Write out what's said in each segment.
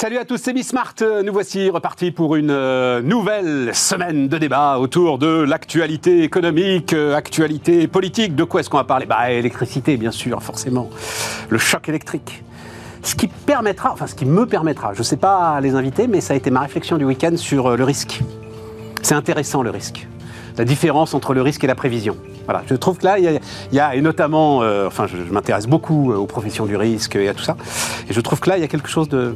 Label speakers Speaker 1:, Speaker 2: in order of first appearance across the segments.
Speaker 1: Salut à tous, c'est Smart. Nous voici repartis pour une euh, nouvelle semaine de débat autour de l'actualité économique, euh, actualité politique. De quoi est-ce qu'on va parler? Bah, électricité, bien sûr, forcément. Le choc électrique. Ce qui permettra, enfin, ce qui me permettra, je ne sais pas les inviter, mais ça a été ma réflexion du week-end sur euh, le risque. C'est intéressant le risque. La différence entre le risque et la prévision. Voilà, je trouve que là, il y a, et notamment, enfin, je, je m'intéresse beaucoup aux professions du risque et à tout ça, et je trouve que là, il y a quelque chose de,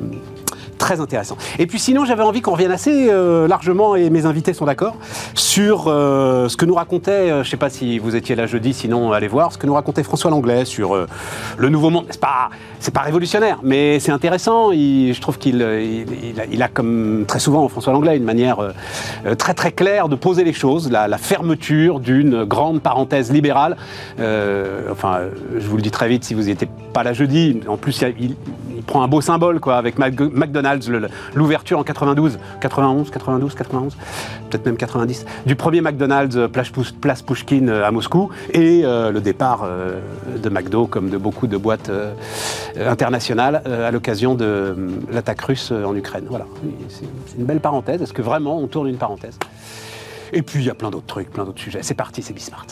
Speaker 1: très intéressant. Et puis sinon, j'avais envie qu'on revienne assez euh, largement, et mes invités sont d'accord, sur euh, ce que nous racontait, euh, je ne sais pas si vous étiez là jeudi, sinon allez voir, ce que nous racontait François Langlais sur le nouveau monde. C'est pas, pas révolutionnaire, mais c'est intéressant. je trouve qu'il il, a, comme très souvent François Langlais, une manière très très claire de poser les choses, la, fermeture d'une grande parenthèse libérale. enfin, je vous le dis très vite si vous n'étiez pas là jeudi. En plus, il, prend un beau symbole, quoi, avec McDonald's, l'ouverture en 92, 91, 92, 91, peut-être même 90, du premier McDonald's euh, place Pushkin euh, à Moscou, et euh, le départ de McDo, comme de beaucoup de boîtes internationales, à l'occasion de l'attaque russe en Ukraine. Voilà, c'est une belle parenthèse. Est-ce que vraiment on tourne une parenthèse? Et puis il y a plein d'autres trucs, plein d'autres sujets. C'est parti, c'est Bismart.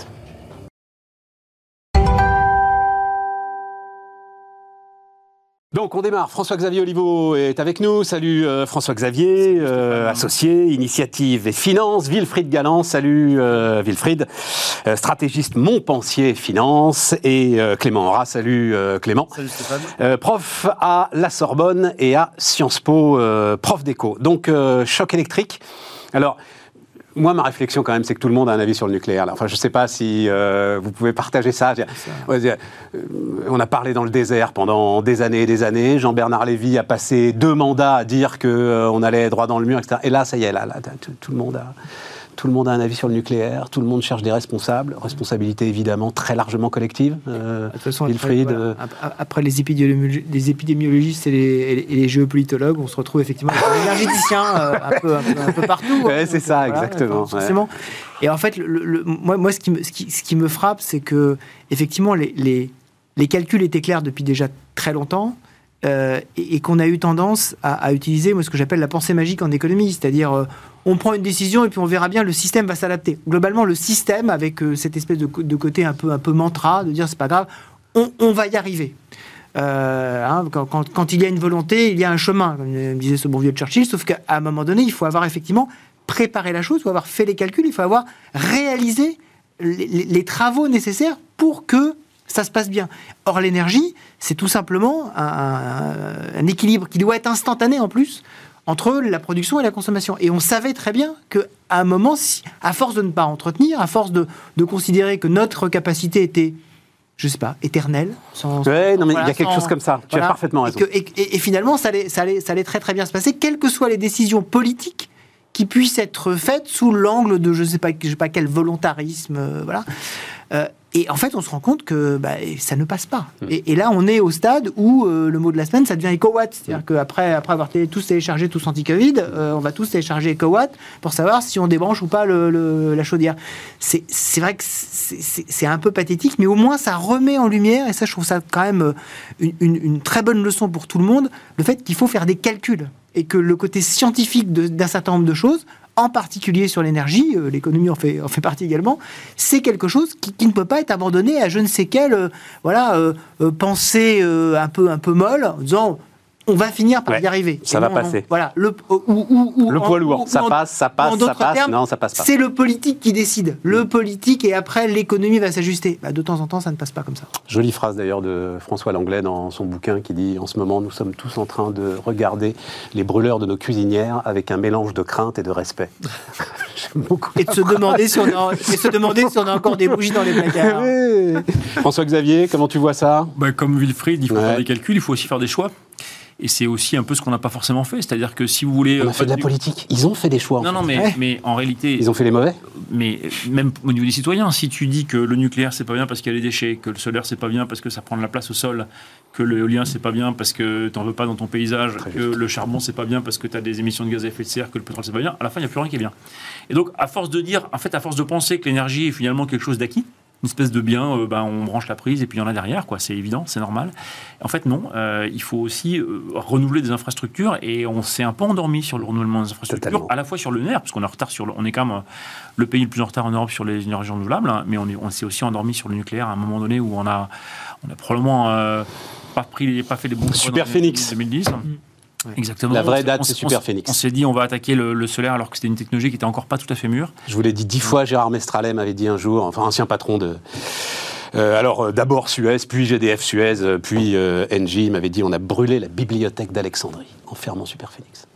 Speaker 1: Donc on démarre. François-Xavier Oliveau est avec nous. Salut euh, François-Xavier, euh, associé, initiative et finance. Wilfried Galland, salut euh, Wilfried, stratégiste Montpensier Finance. Et Clément Aura, salut Clément.
Speaker 2: Salut Stéphane.
Speaker 1: prof à la Sorbonne et à Sciences Po, prof d'éco. Donc choc électrique. Alors, moi, ma réflexion, quand même, c'est que tout le monde a un avis sur le nucléaire. Enfin, je ne sais pas si euh, vous pouvez partager ça. Euh, on a parlé dans le désert pendant des années et des années. Jean-Bernard Lévy a passé deux mandats à dire qu'on euh, allait droit dans le mur, etc. Et là, ça y est, là, tout le monde a tout le monde a un avis sur le nucléaire, tout le monde cherche des responsables, responsabilité évidemment très largement collective.
Speaker 2: Euh, de toute façon, après, les, épidémiologistes et les, géopolitologues, on se retrouve effectivement avec énergéticiens euh, un, peu, partout.
Speaker 1: Hein. c'est ça, exactement.
Speaker 2: Et en fait, le, moi, moi, ce qui me, ce qui, me frappe, c'est que effectivement, les, les, calculs étaient clairs depuis déjà très longtemps. Euh, et, qu'on a eu tendance à, utiliser moi, ce que j'appelle la pensée magique en économie, c'est-à-dire euh, on prend une décision et puis on verra bien, le système va s'adapter. Globalement, le système, avec euh, cette espèce de, côté un peu, un peu mantra, de dire c'est pas grave, on, va y arriver. Hein, quand, il y a une volonté, il y a un chemin, comme disait ce bon vieux Churchill, sauf qu'à un moment donné, il faut avoir effectivement préparé la chose, il faut avoir fait les calculs, il faut avoir réalisé les travaux nécessaires pour que ça se passe bien. Or, l'énergie, c'est tout simplement un, équilibre qui doit être instantané en plus entre la production et la consommation. Et on savait très bien qu'à un moment, à force de ne pas entretenir, à force de, considérer que notre capacité était je sais pas, éternelle.
Speaker 1: Sans, ouais, non, mais il y a quelque chose comme ça. Tu as parfaitement raison.
Speaker 2: Et, finalement, ça allait, ça, allait, ça allait très très bien se passer, quelles que soient les décisions politiques qui puissent être faites sous l'angle de je sais pas, je sais pas quel volontarisme, euh, voilà. Euh, et en fait, on se rend compte que bah, ça ne passe pas. Mm. Et, là, on est au stade où euh, le mot de la semaine, ça devient EcoWatt. C'est-à-dire mm. qu'après après avoir tous téléchargé tous anti-Covid, euh, on va tous télécharger EcoWatt pour savoir si on débranche ou pas le, la chaudière. C'est vrai que c'est un peu pathétique, mais au moins ça remet en lumière, et ça, je trouve ça quand même une, une très bonne leçon pour tout le monde, le fait qu'il faut faire des calculs et que le côté scientifique d'un certain nombre de choses en particulier sur l'énergie, euh, l'économie en fait, en fait partie également, c'est quelque chose qui, ne peut pas être abandonné à je ne sais quelle euh, voilà, euh, pensée un, peu, un peu molle, en disant on va finir par y arriver.
Speaker 1: Ça va passer.
Speaker 2: Voilà,
Speaker 1: le, ou, le poids lourd, ça passe, ça passe, ça passe, non, ça passe pas.
Speaker 2: C'est le politique qui décide. Le politique et après l'économie va s'ajuster. Bah, de temps en temps, ça ne passe pas comme ça.
Speaker 1: Jolie phrase d'ailleurs de François Langlais dans son bouquin qui dit en ce moment, nous sommes tous en train de regarder les brûleurs de nos cuisinières avec un mélange de crainte et de respect.
Speaker 2: et de se demander si on a, et se demander si on a encore des bougies dans les placards.
Speaker 1: François Xavier, comment tu vois ça?
Speaker 3: Bah, Comme Wilfried, il faut faire des calculs, il faut aussi faire des choix. Et c'est aussi un peu ce qu'on n'a pas forcément fait. C'est-à-dire que si vous voulez.
Speaker 1: On a fait de la politique. Ils ont fait des choix.
Speaker 3: Non, non, mais, mais en réalité.
Speaker 1: Ils ont fait les mauvais.
Speaker 3: Mais même au niveau des citoyens, si tu dis que le nucléaire, c'est pas bien parce qu'il y a les déchets, que le solaire, c'est pas bien parce que ça prend de la place au sol, que l'éolien, c'est pas bien parce que tu n'en veux pas dans ton paysage, que le charbon, c'est pas bien parce que tu as des émissions de gaz à effet de serre, que le pétrole, c'est pas bien, à la fin, il n'y a plus rien qui est bien. Et donc, à force de dire, en fait, à force de penser que l'énergie est finalement quelque chose d'acquis, une espèce de bien, euh, ben, on branche la prise et puis il y en a derrière, quoi. C'est évident, c'est normal. En fait, non. Euh, il faut aussi euh, renouveler des infrastructures et on s'est un peu endormi sur le renouvellement des infrastructures,
Speaker 1: Totalement.
Speaker 3: à la fois sur le nerf, parce qu'on est en retard sur, le- on est quand même euh, le pays le plus en retard en Europe sur les énergies renouvelables, hein, mais on, est- on s'est aussi endormi sur le nucléaire à un moment donné où on a, on a probablement euh, pas pris, pas fait les bons choix
Speaker 1: Super Phoenix.
Speaker 3: 2010.
Speaker 2: Ouais.
Speaker 3: Exactement.
Speaker 1: La vraie date,
Speaker 3: on-
Speaker 1: c'est
Speaker 3: on-
Speaker 1: Super
Speaker 3: on-
Speaker 1: Phoenix.
Speaker 3: On s'est dit, on va attaquer le, le solaire alors que c'était une technologie qui était encore pas tout à fait mûre.
Speaker 1: Je vous l'ai dit dix fois, Gérard Mestralet m'avait dit un jour, enfin ancien patron de... Euh, alors euh, d'abord Suez, puis GDF Suez, euh, puis euh, Engie, il m'avait dit on a brûlé la bibliothèque d'Alexandrie en fermant Super Phoenix.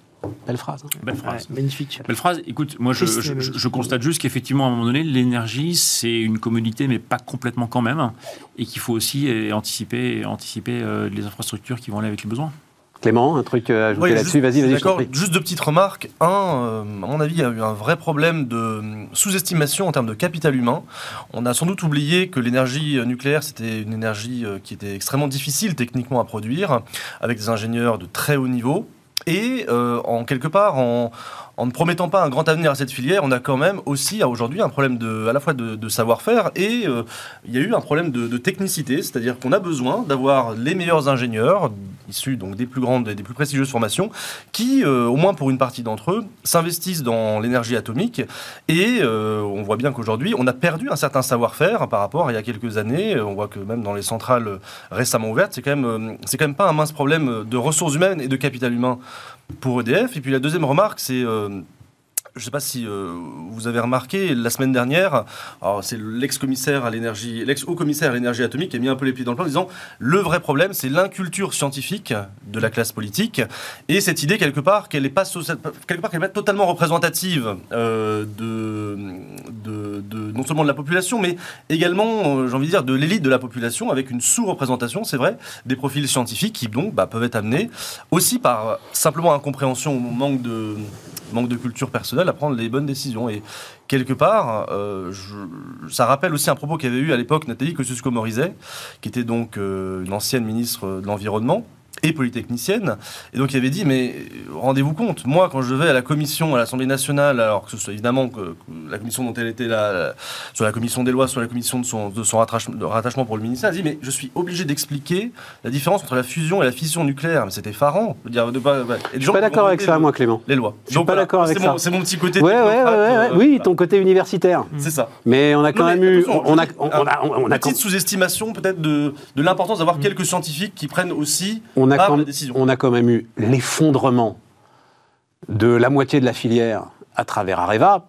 Speaker 1: Belle phrase. hein.
Speaker 3: Belle phrase.
Speaker 2: Ouais, magnifique.
Speaker 3: Belle phrase. Écoute, moi, je, constate juste qu'effectivement, à un moment donné, l'énergie, c'est une commodité, mais pas complètement quand même, et qu'il faut aussi anticiper, anticiper euh, les infrastructures qui vont aller avec les besoins.
Speaker 1: Clément, un truc euh, à ajouter
Speaker 4: Oui,
Speaker 1: là-dessus Vas-y, vas-y,
Speaker 4: D'accord, juste deux petites remarques. Un, euh, à mon avis, il y a eu un vrai problème de euh, sous-estimation en termes de capital humain. On a sans doute oublié que l'énergie euh, nucléaire, c'était une énergie euh, qui était extrêmement difficile techniquement à produire, avec des ingénieurs de très haut niveau. Et euh, en quelque part, en, en ne promettant pas un grand avenir à cette filière, on a quand même aussi aujourd'hui un problème de, à la fois de, savoir-faire et euh, il y a eu un problème de, technicité, c'est-à-dire qu'on a besoin d'avoir les meilleurs ingénieurs issus donc des plus grandes et des plus prestigieuses formations qui, euh, au moins pour une partie d'entre eux, s'investissent dans l'énergie atomique. Et euh, on voit bien qu'aujourd'hui, on a perdu un certain savoir-faire par rapport à il y a quelques années. On voit que même dans les centrales récemment ouvertes, c'est quand c'est quand même pas un mince problème de ressources humaines et de capital humain pour EDF. Et puis la deuxième remarque, c'est euh, je ne sais pas si euh, vous avez remarqué, la semaine dernière, c'est l'ex-commissaire à l'énergie, l'ex-haut-commissaire à l'énergie atomique qui a mis un peu les pieds dans le plat en disant le vrai problème, c'est l'inculture scientifique de la classe politique et cette idée quelque part qu'elle n'est pas, quelque part qu'elle est totalement représentative euh, de, non seulement de la population, mais également, euh, j'ai envie de dire, de l'élite de la population avec une sous-représentation, c'est vrai, des profils scientifiques qui donc bah, peuvent être amenés aussi par simplement incompréhension ou manque de manque de culture personnelle à prendre les bonnes décisions. Et quelque part, euh, ça rappelle aussi un propos qu'avait eu à l'époque Nathalie Kosciusko-Morizet, qui était donc euh, une ancienne ministre de l'Environnement et polytechnicienne. Et donc il avait dit, mais rendez-vous compte, moi quand je vais à la commission, à l'Assemblée nationale, alors que ce soit évidemment que, que la commission dont elle était là, sur la commission des lois, sur la commission de son, de son rattachement, pour le ministère, elle dit, mais je suis obligé d'expliquer la différence entre la fusion et la fission nucléaire. Mais c'était effarant.
Speaker 1: Je suis
Speaker 4: gens
Speaker 1: pas d'accord avec ça, moi, Clément.
Speaker 4: les lois.
Speaker 1: Je suis pas d'accord avec
Speaker 4: c'est
Speaker 1: ça.
Speaker 4: C'est mon petit côté.
Speaker 1: Ouais, ouais, ouais,
Speaker 4: euh,
Speaker 1: oui,
Speaker 4: voilà.
Speaker 1: ton côté universitaire.
Speaker 4: C'est ça.
Speaker 1: Mais on a quand
Speaker 4: Non,
Speaker 1: même eu, on a,
Speaker 4: je dis,
Speaker 1: on a, on a,
Speaker 4: petite sous-estimation peut-être de, de l'importance d'avoir quelques scientifiques qui prennent aussi
Speaker 1: on a quand, on a quand même eu l'effondrement de la moitié de la filière à travers Areva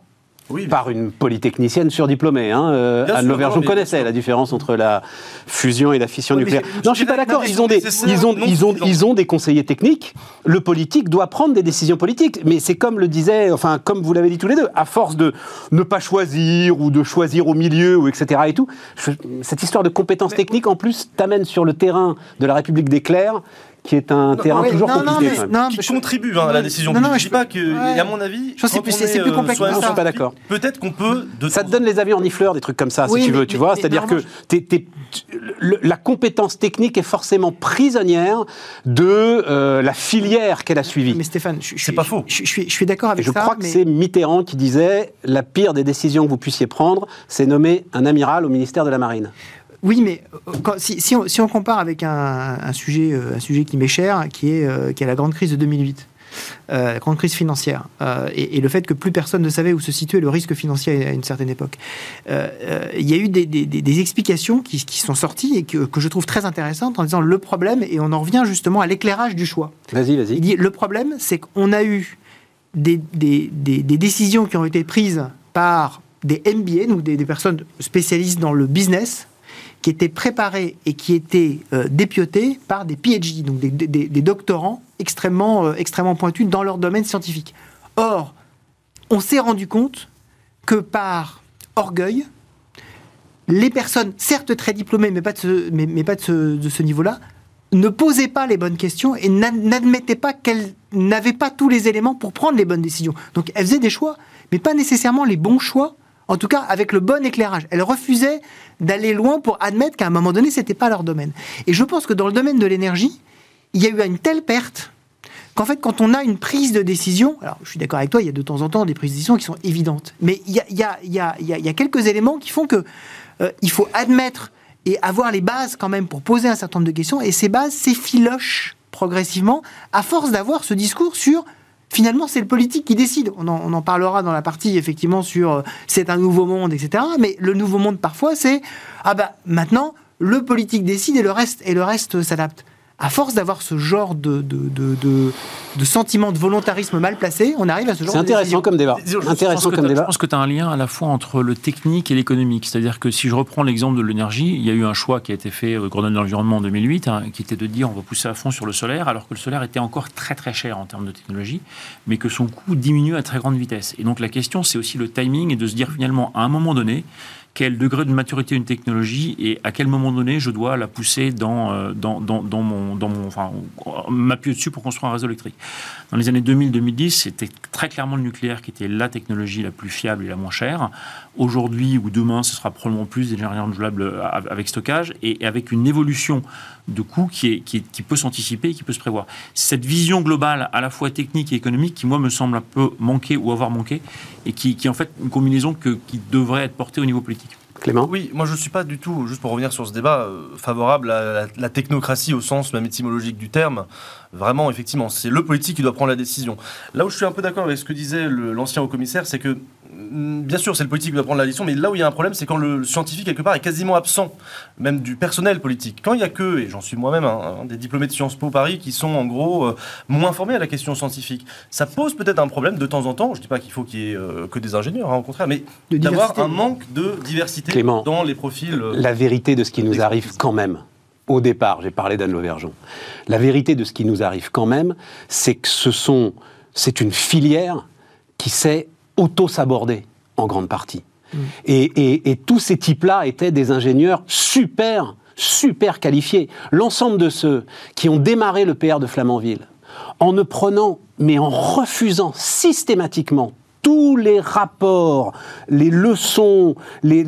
Speaker 4: Oui,
Speaker 1: par une polytechnicienne surdiplômée. Hein. Euh, Anne Lauvergeon connaissait la différence entre la fusion et la fission
Speaker 2: Oui,
Speaker 1: nucléaire. Non, je suis pas d'accord. Ils ont des, ils ont, ils ont, ils ont des conseillers techniques. Le politique doit prendre des décisions politiques. Mais c'est comme le disait, enfin, comme vous l'avez dit tous les deux, à force de ne pas choisir ou de choisir au milieu ou etc. et tout, cette histoire de compétences techniques en plus t'amène sur le terrain de la République des clercs, qui est un terrain
Speaker 2: ouais,
Speaker 1: toujours
Speaker 2: non, non,
Speaker 1: compliqué.
Speaker 2: mais- non,
Speaker 4: qui
Speaker 2: je-
Speaker 4: contribue hein, à la décision.
Speaker 2: Non, non,
Speaker 4: politique.
Speaker 2: je
Speaker 4: je dis pas que,
Speaker 2: ouais.
Speaker 4: et à mon avis,
Speaker 2: Je c'est plus-
Speaker 4: euh,
Speaker 2: complexe que ça.
Speaker 1: Je suis pas d'accord.
Speaker 4: Peut-être qu'on peut. De
Speaker 1: Ça te donne les avis en fleurs, des trucs comme ça,
Speaker 2: Oui,
Speaker 1: si tu
Speaker 2: mais-
Speaker 1: veux, tu
Speaker 2: mais-
Speaker 1: vois. C'est-à-dire que le- la compétence technique est forcément prisonnière de euh, la filière qu'elle a suivie.
Speaker 2: Mais Stéphane, je, je
Speaker 4: C'est pas faux.
Speaker 2: Je, je suis, je suis d'accord
Speaker 1: Et
Speaker 2: avec
Speaker 1: je
Speaker 2: ça.
Speaker 1: crois que c'est Mitterrand qui disait la pire des décisions que vous puissiez prendre, c'est nommer un amiral au ministère de la Marine.
Speaker 2: Oui, mais euh, quand- si, si on, si on compare avec un, un sujet, euh, un sujet qui m'est cher, qui est, euh, qui est la grande crise de 2008, euh, la grande crise financière, euh, et, et le fait que plus personne ne savait où se situait le risque financier à une certaine époque, euh, il y a eu des, des- des- des explications qui, qui sont sorties et que, que je trouve très intéressantes en disant le problème, et on en revient justement à l'éclairage du choix.
Speaker 1: Vas-y,
Speaker 2: Il
Speaker 1: vas-y.
Speaker 2: dit le problème, c'est qu'on a eu des, des- décisions qui ont été prises par des MBA, donc des, des personnes spécialistes dans le business, qui étaient préparées et qui étaient euh, dépiotées par des PhD, donc des, doctorants extrêmement, euh, extrêmement pointus dans leur domaine scientifique. Or, on s'est rendu compte que par orgueil, les personnes, certes très diplômées, mais pas de ce, mais, pas de ce, niveau-là, ne posaient pas les bonnes questions et n'a- n'admettaient pas qu'elles n'avaient pas tous les éléments pour prendre les bonnes décisions. Donc elles faisaient des choix, mais pas nécessairement les bons choix, en tout cas avec le bon éclairage. Elles refusaient d'aller loin pour admettre qu'à un moment donné, c'était pas leur domaine. Et je pense que dans le domaine de l'énergie, il y a eu une telle perte qu'en fait, quand on a une prise de décision, alors je suis d'accord avec toi, il y a de temps en temps des prises de décision qui sont évidentes, mais il y a, quelques éléments qui font que euh, faut admettre et avoir les bases quand même pour poser un certain nombre de questions. Et ces bases s'effilochent progressivement à force d'avoir ce discours sur finalement, c'est le politique qui décide. On en, parlera dans la partie, effectivement, sur euh, c'est un nouveau monde, etc. Mais le nouveau monde, parfois, c'est ah bah maintenant, le politique décide et le reste, et le reste s'adapte à force d'avoir ce genre de, de, de, de, sentiment de volontarisme mal placé, on arrive à ce genre
Speaker 1: C'est intéressant comme débat.
Speaker 3: intéressant comme débat. Je pense que tu as un lien à la fois entre le technique et l'économique. C'est-à-dire que si je reprends l'exemple de l'énergie, il y a eu un choix qui a été fait au Grenelle de l'Environnement en 2008, hein, qui était de dire on va pousser à fond sur le solaire, alors que le solaire était encore très très cher en termes de technologie, mais que son coût diminue à très grande vitesse. Et donc la question, c'est aussi le timing et de se dire finalement, à un moment donné, quel degré de maturité une technologie et à quel moment donné je dois la pousser dans, euh, dans, dans, dans mon, dans mon, enfin, m'appuyer dessus pour construire un réseau électrique. Dans les années 2000-2010, c'était très clairement le nucléaire qui était la technologie la plus fiable et la moins chère. Aujourd'hui ou demain, ce sera probablement plus d'énergie renouvelable euh, avec stockage et avec une évolution de coûts qui, est, qui, qui peut s'anticiper et qui peut se prévoir. Cette vision globale, à la fois technique et économique, qui moi me semble un peu manquer ou avoir manqué, et qui, qui est en fait une combinaison que, qui devrait être portée au niveau politique.
Speaker 1: Clément
Speaker 4: Oui, moi je ne suis pas du tout, juste pour revenir sur ce débat, euh, favorable à la, technocratie au sens même étymologique du terme. Vraiment, effectivement, c'est le politique qui doit prendre la décision. Là où je suis un peu d'accord avec ce que disait l'ancien haut-commissaire, c'est que bien sûr, c'est le politique qui va prendre la décision, mais là où il y a un problème, c'est quand le scientifique, quelque part, est quasiment absent, même du personnel politique. Quand il n'y a que, et j'en suis moi-même, un, des diplômés de Sciences Po Paris qui sont en gros euh, moins formés à la question scientifique, ça pose peut-être un problème de temps en temps. Je ne dis pas qu'il faut qu'il y ait euh, que des ingénieurs, hein, au contraire, mais d'avoir un manque de diversité dans les profils. Euh,
Speaker 1: la vérité de ce qui nous arrive quand même, au départ, j'ai parlé d'Anne Lauvergeon, la vérité de ce qui nous arrive quand même, c'est que ce sont, c'est une filière qui sait auto-s'aborder en grande partie. Mm. Et, tous ces types-là étaient des ingénieurs super, super qualifiés. L'ensemble de ceux qui ont démarré le PR de Flamanville, en ne prenant, mais en refusant systématiquement tous les rapports, les leçons, les,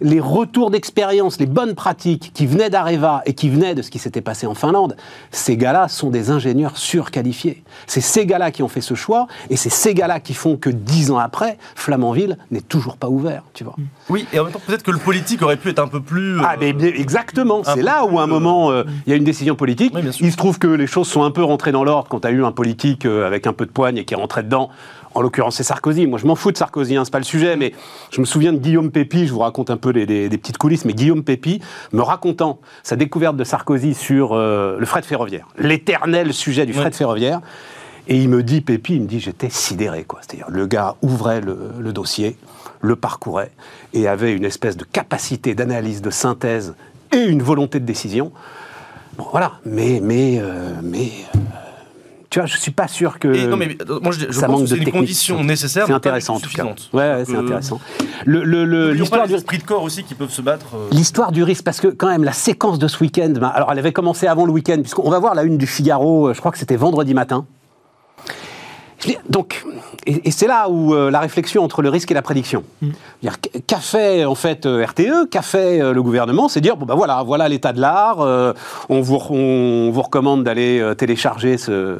Speaker 1: les, retours d'expérience, les bonnes pratiques qui venaient d'Areva et qui venaient de ce qui s'était passé en Finlande, ces gars-là sont des ingénieurs surqualifiés. C'est ces gars-là qui ont fait ce choix et c'est ces gars-là qui font que dix ans après, Flamanville n'est toujours pas ouvert, tu vois.
Speaker 4: Oui, et en même temps, peut-être que le politique aurait pu être un peu plus...
Speaker 1: Ah, mais exactement, c'est là où à un moment, euh, il y a une décision politique. il se trouve que les choses sont un peu rentrées dans l'ordre quand tu as eu un politique euh, avec un peu de poigne et qui est rentré dedans en l'occurrence, c'est Sarkozy. Moi, je m'en fous de Sarkozy, hein, c'est pas le sujet, mais je me souviens de Guillaume Pépi, je vous raconte un peu des, petites coulisses, mais Guillaume Pépi me racontant sa découverte de Sarkozy sur euh, le fret ferroviaire, l'éternel sujet du fret ferroviaire. Et il me dit, Pépi, il me dit, j'étais sidéré, quoi. C'est-à-dire, le gars ouvrait le, dossier, le parcourait, et avait une espèce de capacité d'analyse, de synthèse et une volonté de décision. Bon, voilà. Mais, mais, euh, mais. Euh, tu vois, je suis pas sûr que
Speaker 4: non, mais, euh, moi, je, ça manque de une condition nécessaire.
Speaker 1: C'est intéressant en tout cas. Ouais, c'est intéressant. Le,
Speaker 4: l'histoire du esprit de corps aussi qui peuvent se battre.
Speaker 1: Euh. L'histoire du risque, parce que quand même la séquence de ce week-end, ben, alors elle avait commencé avant le week-end, puisqu'on va voir la une du Figaro. Euh, je crois que c'était vendredi matin. Donc, et, c'est là où euh, la réflexion entre le risque et la prédiction. Mm. Qu'a fait en fait euh, RTE, qu'a fait euh, le gouvernement, c'est dire bon ben voilà, voilà l'état de l'art. on, vous, on vous recommande d'aller télécharger ce,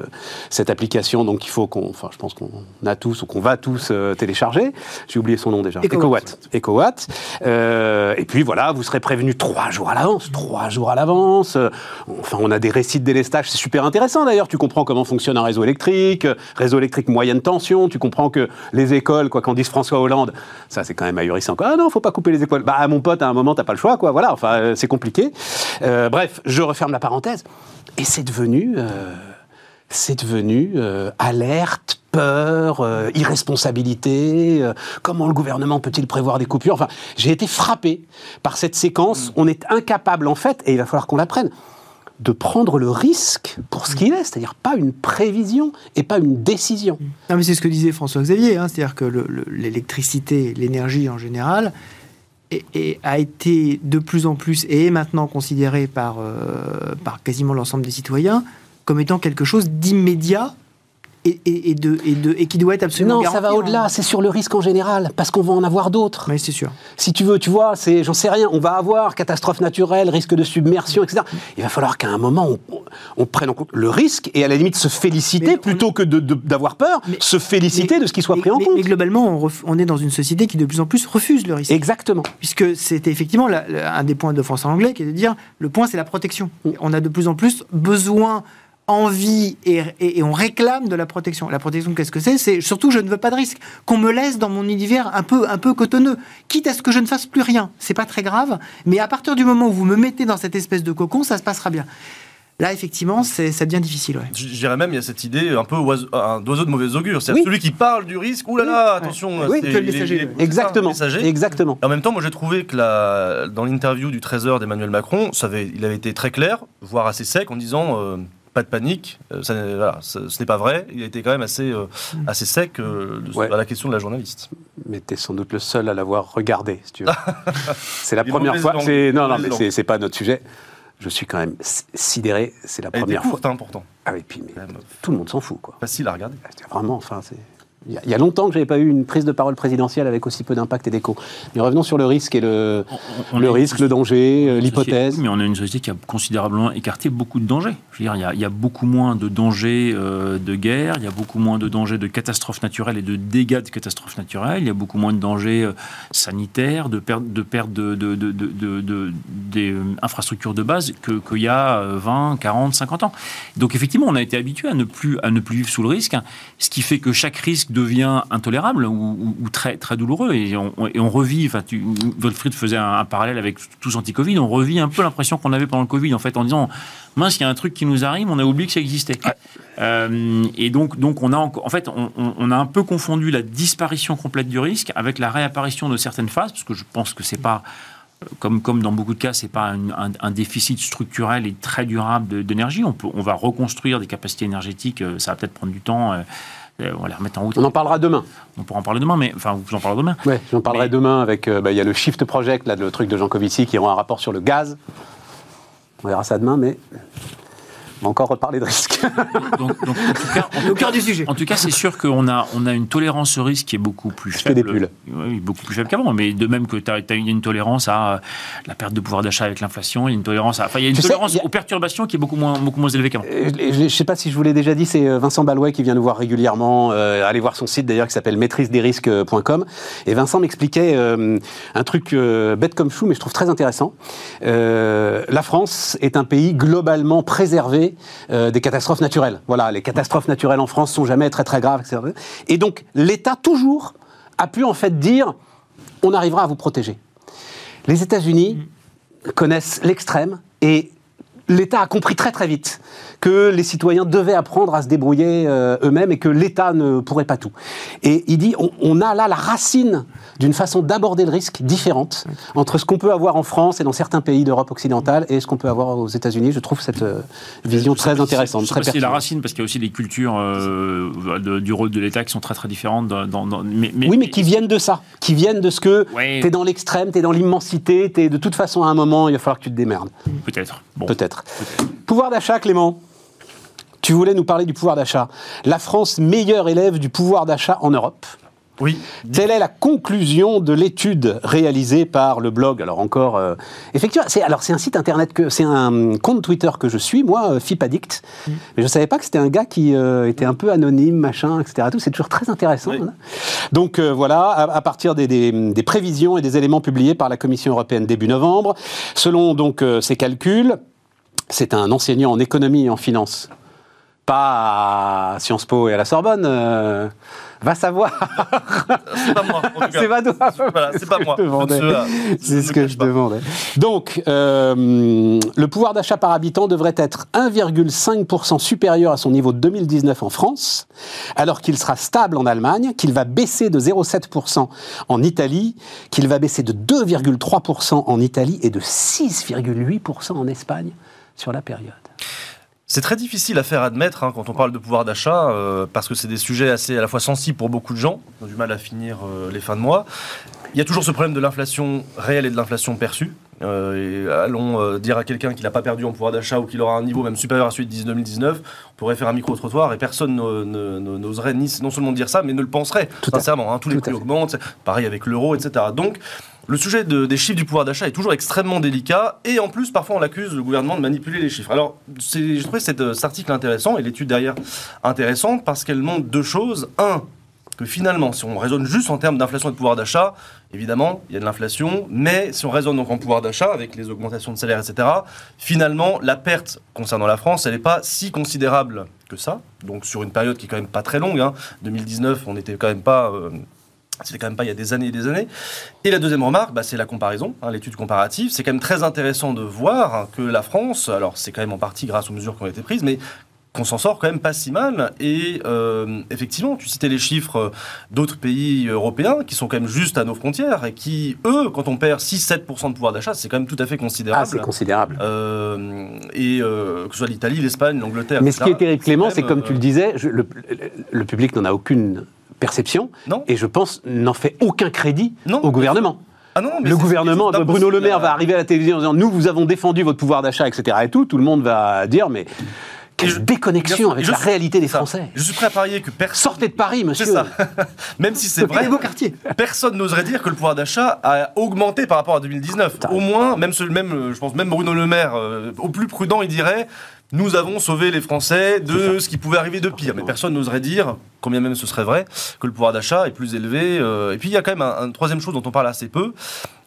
Speaker 1: cette application. Donc il faut qu'on, enfin je pense qu'on a tous ou qu'on va tous télécharger. J'ai oublié son nom déjà. EcoWatt. EcoWatt. et puis voilà, vous serez prévenu trois jours à l'avance. Trois jours à l'avance. Enfin, on a des récits de délestage, c'est super intéressant d'ailleurs. Tu comprends comment fonctionne un réseau électrique, réseau électrique moyenne tension. Tu comprends que les écoles, quoi qu'en dise François Hollande, ça c'est quand même ahurissant. Ah non, faut pas couper les écoles. Bah mon pote, à un moment, t'as pas le choix, quoi. Voilà, enfin euh, c'est compliqué. Euh, bref, je referme la parenthèse. Et c'est devenu, euh, c'est devenu alerte, peur, irresponsabilité. comment le gouvernement peut-il prévoir des coupures? Enfin, j'ai été frappé par cette séquence. Mm. On est incapable en fait, et il va falloir qu'on l'apprenne de prendre le risque pour ce qu'il est, c'est-à-dire pas une prévision et pas une décision.
Speaker 2: Non, mais c'est ce que disait François Xavier, hein, c'est-à-dire que l'électricité, l'énergie en général, a été de plus en plus et est maintenant considérée par, euh, par quasiment l'ensemble des citoyens comme étant quelque chose d'immédiat et, et, et de, et, de, et qui doit être absolument
Speaker 1: Non, ça va
Speaker 2: garanti,
Speaker 1: au-delà,
Speaker 2: hein.
Speaker 1: c'est sur le risque en général, parce qu'on va en avoir d'autres.
Speaker 2: Oui, c'est sûr.
Speaker 1: Si tu veux, tu vois, c'est, j'en sais rien, on va avoir catastrophe naturelle, risque de submersion, etc. Il va falloir qu'à un moment, on, on prenne en compte le risque et à la limite se féliciter
Speaker 2: Mais on-
Speaker 1: plutôt que d'avoir peur,
Speaker 2: Mais-
Speaker 1: se féliciter
Speaker 2: Mais-
Speaker 1: de ce qui soit pris en compte.
Speaker 2: Mais globalement, on, ref- on est dans une société qui de plus en plus refuse le risque.
Speaker 1: Exactement.
Speaker 2: Puisque c'était effectivement la- la- un des points de France en anglais, qui est de dire le point, c'est la protection.
Speaker 1: Mm.
Speaker 2: On a de plus en plus besoin, envie et, et- et on réclame de la protection. La protection, qu'est-ce que c'est? C'est surtout, je ne veux pas de risque. Qu'on me laisse dans mon univers un peu, un peu cotonneux. Quitte à ce que je ne fasse plus rien. C'est pas très grave. Mais à partir du moment où vous me mettez dans cette espèce de cocon, ça se passera bien. Là, effectivement, c'est- ça devient difficile. ouais.
Speaker 4: Je dirais même, il y a cette idée un peu d'oiseau de mauvais augure. C'est
Speaker 1: Oui.
Speaker 4: celui qui parle du risque. Ouh là là, attention.
Speaker 1: Oui,
Speaker 2: que le messager,
Speaker 1: Exactement.
Speaker 4: le.
Speaker 1: Exactement.
Speaker 4: Et en même temps, moi j'ai trouvé que la, dans l'interview du 13h d'Emmanuel Macron, ça avait, il avait été très clair, voire assez sec, en disant euh, pas de panique, euh, ça voilà, ce, ce n'est pas vrai. Il a été quand même assez, euh, assez sec euh, de-
Speaker 1: Ouais.
Speaker 4: à la question de la journaliste.
Speaker 1: Mais t'es sans doute le seul à l'avoir regardé, si tu veux. c'est la première fois. C'est non, non, mais c'est- c'est pas notre sujet. Je suis quand même sidéré. C'est la
Speaker 4: Elle était
Speaker 1: première fois.
Speaker 4: courte, hein, pourtant.
Speaker 1: Ah oui, puis mais
Speaker 4: même
Speaker 1: tout le monde s'en fout, quoi.
Speaker 4: facile à regarder.
Speaker 1: C'est Vraiment, enfin, c'est. Il y, a, il y a longtemps que j'avais pas eu une prise de parole présidentielle avec aussi peu d'impact et d'écho. Mais revenons sur le risque et le,
Speaker 3: On- on- on
Speaker 1: le
Speaker 3: est-
Speaker 1: risque, le danger, euh, l'hypothèse.
Speaker 3: Mais on a une société qui a considérablement écarté beaucoup de dangers. Je veux dire, il y a, il y a beaucoup moins de dangers euh, de guerre, il y a beaucoup moins de dangers de catastrophes naturelles et de dégâts de catastrophes naturelles, il y a beaucoup moins de dangers euh, sanitaires, de perte de, perte de, de- de- de- de- de- des infrastructures de base que- qu'il y a euh, 20, 40, 50 ans. Donc effectivement, on a été habitué à ne plus, à ne plus vivre sous le risque, hein, ce qui fait que chaque risque devient intolérable ou, très, très douloureux. Et on, on- et on revit, enfin, tu, Wolfried faisait un, un parallèle avec tous anti-Covid, on revit un peu l'impression qu'on avait pendant le Covid, en fait, en disant, mince, il y a un truc qui nous arrive, on a oublié que ça existait. Euh, et donc, donc on a en fait, on, a un peu confondu la disparition complète du risque avec la réapparition de certaines phases, parce que je pense que c'est pas comme, comme dans beaucoup de cas, c'est pas un, un- un déficit structurel et très durable d'énergie. On, peut, on va reconstruire des capacités énergétiques. euh, Ça va peut-être prendre du temps. euh, euh, on va les remettre en route.
Speaker 1: On en parlera demain.
Speaker 3: On pourra en parler demain, mais enfin, vous en parlerez demain.
Speaker 1: Ouais, j'en parlerai
Speaker 3: Mais-
Speaker 1: demain avec. euh, bah, Il y a le Shift Project, là, le truc de Jean Covici, qui aura un rapport sur le gaz. On verra ça demain, mais on va encore reparler de risque.
Speaker 3: Donc, donc, en tout cas, en
Speaker 2: Au cœur du sujet.
Speaker 3: En tout cas, c'est sûr qu'on a, on a une tolérance au risque qui est beaucoup plus
Speaker 1: Je fais des
Speaker 3: faible.
Speaker 1: pulls.
Speaker 3: Oui, beaucoup plus faible qu'avant. Mais de même que tu as, une tolérance à euh, la perte de pouvoir d'achat avec l'inflation, il y a une tolérance, à, enfin, il y a une tolérance
Speaker 1: a-
Speaker 3: aux perturbations qui est beaucoup moins, beaucoup moins élevée qu'avant.
Speaker 1: Euh, Je ne sais pas si je vous l'ai déjà dit, c'est euh, Vincent Balouet qui vient nous voir régulièrement. Euh, allez voir son site d'ailleurs qui s'appelle maîtrise-des-risques.com. Et Vincent m'expliquait euh, un truc euh, bête comme chou, mais je trouve très intéressant. Euh, la France est un pays globalement préservé euh, des catastrophes naturelles. Voilà, les catastrophes naturelles en France sont jamais très très graves. Et donc l'État toujours a pu en fait dire on arrivera à vous protéger. Les États-Unis connaissent l'extrême et l'État a compris très très vite que les citoyens devaient apprendre à se débrouiller euh, eux-mêmes et que l'État ne pourrait pas tout. Et il dit, on, on a là la racine d'une façon d'aborder le risque différente entre ce qu'on peut avoir en France et dans certains pays d'Europe occidentale et ce qu'on peut avoir aux États-Unis. Je trouve cette euh, vision très intéressante,
Speaker 3: Je sais
Speaker 1: très
Speaker 3: pas si c'est la racine, parce qu'il y a aussi des cultures euh, de- du rôle de l'État qui sont très très différentes. Dans, dans- dans- mais,
Speaker 1: Oui, mais qui viennent de ça, qui viennent de ce que
Speaker 3: Ouais.
Speaker 1: t'es dans l'extrême, t'es dans l'immensité, t'es de toute façon à un moment, il va falloir que tu te démerdes.
Speaker 3: Peut-être. Bon.
Speaker 1: Peut-être. Pouvoir d'achat, Clément. Tu voulais nous parler du pouvoir d'achat. La France, meilleure élève du pouvoir d'achat en Europe.
Speaker 4: Oui.
Speaker 1: Telle est la conclusion de l'étude réalisée par le blog. Alors encore, euh, effectivement, c'est alors c'est un site internet que c'est un compte Twitter que je suis, moi, euh, Fip Addict. Mais je savais pas que c'était un gars qui euh, était un peu anonyme, machin, etc. Tout c'est toujours très intéressant.
Speaker 4: Oui.
Speaker 1: hein. Donc euh, voilà, à, à partir des, des- des prévisions et des éléments publiés par la Commission européenne début novembre, selon donc ces calculs, c'est un enseignant en économie et en finance, pas à Sciences Po et à la Sorbonne. euh, va savoir.
Speaker 4: C'est pas moi.
Speaker 1: C'est pas toi.
Speaker 4: Voilà, c'est pas moi.
Speaker 1: C'est ce que je
Speaker 4: pas.
Speaker 1: demandais. Donc, euh, le pouvoir d'achat par habitant devrait être 1,5% supérieur à son niveau de 2019 en France, alors qu'il sera stable en Allemagne, qu'il va baisser de 0,7% en Italie, qu'il va baisser de 2,3% en Italie et de 6,8% en Espagne sur la période.
Speaker 4: C'est très difficile à faire admettre hein, quand on parle de pouvoir d'achat, euh, parce que c'est des sujets assez à la fois sensibles pour beaucoup de gens, qui ont du mal à finir euh, les fins de mois. Il y a toujours ce problème de l'inflation réelle et de l'inflation perçue. euh, allons euh, dire à quelqu'un qu'il n'a pas perdu en pouvoir d'achat ou qu'il aura un niveau même supérieur à celui de 2019, on pourrait faire un micro-trottoir et personne ne- ne- ne- n'oserait ni, non seulement dire ça, mais ne le penserait,
Speaker 1: Tout
Speaker 4: sincèrement. hein. tous les
Speaker 1: Tout
Speaker 4: prix augmentent, pareil avec l'euro, etc. Donc, le sujet de- des chiffres du pouvoir d'achat est toujours extrêmement délicat et en plus, parfois, on accuse le gouvernement de manipuler les chiffres. Alors, j'ai trouvé cet, euh, cet article intéressant et l'étude derrière intéressante parce qu'elle montre deux choses. Un, que finalement, si on raisonne juste en termes d'inflation et de pouvoir d'achat, évidemment, il y a de l'inflation, mais si on raisonne donc en pouvoir d'achat, avec les augmentations de salaire, etc., finalement, la perte concernant la France, elle n'est pas si considérable que ça. Donc, sur une période qui est quand même pas très longue, hein. 2019, on n'était quand même pas... euh, c'était quand même pas il y a des années et des années. Et la deuxième remarque, bah, c'est la comparaison, hein, l'étude comparative. C'est quand même très intéressant de voir que la France, alors c'est quand même en partie grâce aux mesures qui ont été prises, mais qu'on s'en sort quand même pas si mal. Et euh, effectivement, tu citais les chiffres d'autres pays européens qui sont quand même juste à nos frontières et qui, eux, quand on perd 6-7% de pouvoir d'achat, c'est quand même tout à fait
Speaker 1: Ah,
Speaker 4: considérable.
Speaker 1: c'est considérable.
Speaker 4: Euh, et euh, que ce soit l'Italie, l'Espagne, l'Angleterre.
Speaker 1: Mais ce qui est terrible, Clément, c'est comme tu le disais, je- le, le public n'en a aucune perception
Speaker 4: Non.
Speaker 1: et je pense n'en fait aucun crédit
Speaker 4: Non.
Speaker 1: au gouvernement.
Speaker 4: Ah non, mais
Speaker 1: le gouvernement,
Speaker 4: c'est
Speaker 1: Bruno Le Maire va arriver à la télévision en disant nous vous avons défendu votre pouvoir d'achat, etc. et tout. Tout le monde va dire mais quelle
Speaker 4: je-
Speaker 1: déconnexion avec
Speaker 4: je
Speaker 1: la réalité des
Speaker 4: ça.
Speaker 1: Français.
Speaker 4: Je suis prêt à parier que personne.
Speaker 1: Sortez de Paris, monsieur.
Speaker 4: C'est ça. Même si c'est vrai,
Speaker 2: quartiers.
Speaker 4: personne n'oserait dire que le pouvoir d'achat a augmenté par rapport à 2019.
Speaker 1: Putain.
Speaker 4: Au moins, même, même, euh, je pense même Bruno Le Maire, euh, au plus prudent, il dirait nous avons sauvé les Français de ce qui pouvait arriver de pire. Mais personne n'oserait dire, combien même ce serait vrai, que le pouvoir d'achat est plus élevé. euh, et puis il y a quand même un, une troisième chose dont on parle assez peu.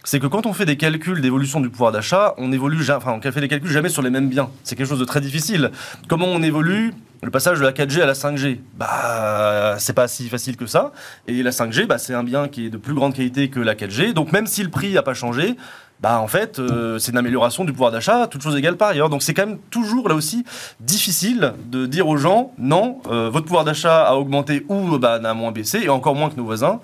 Speaker 4: C'est que quand on fait des calculs d'évolution du pouvoir d'achat, on évolue, enfin, on fait des calculs jamais sur les mêmes biens. C'est quelque chose de très difficile. Comment on évolue le passage de la 4G à la 5G Bah, c'est pas si facile que ça. Et la 5G, bah, c'est un bien qui est de plus grande qualité que la 4G. Donc même si le prix n'a pas changé, bah en fait, euh, c'est une amélioration du pouvoir d'achat, toute chose égale par ailleurs. Donc c'est quand même toujours là aussi difficile de dire aux gens non, euh, votre pouvoir d'achat a augmenté ou bah, n'a moins baissé, et encore moins que nos voisins.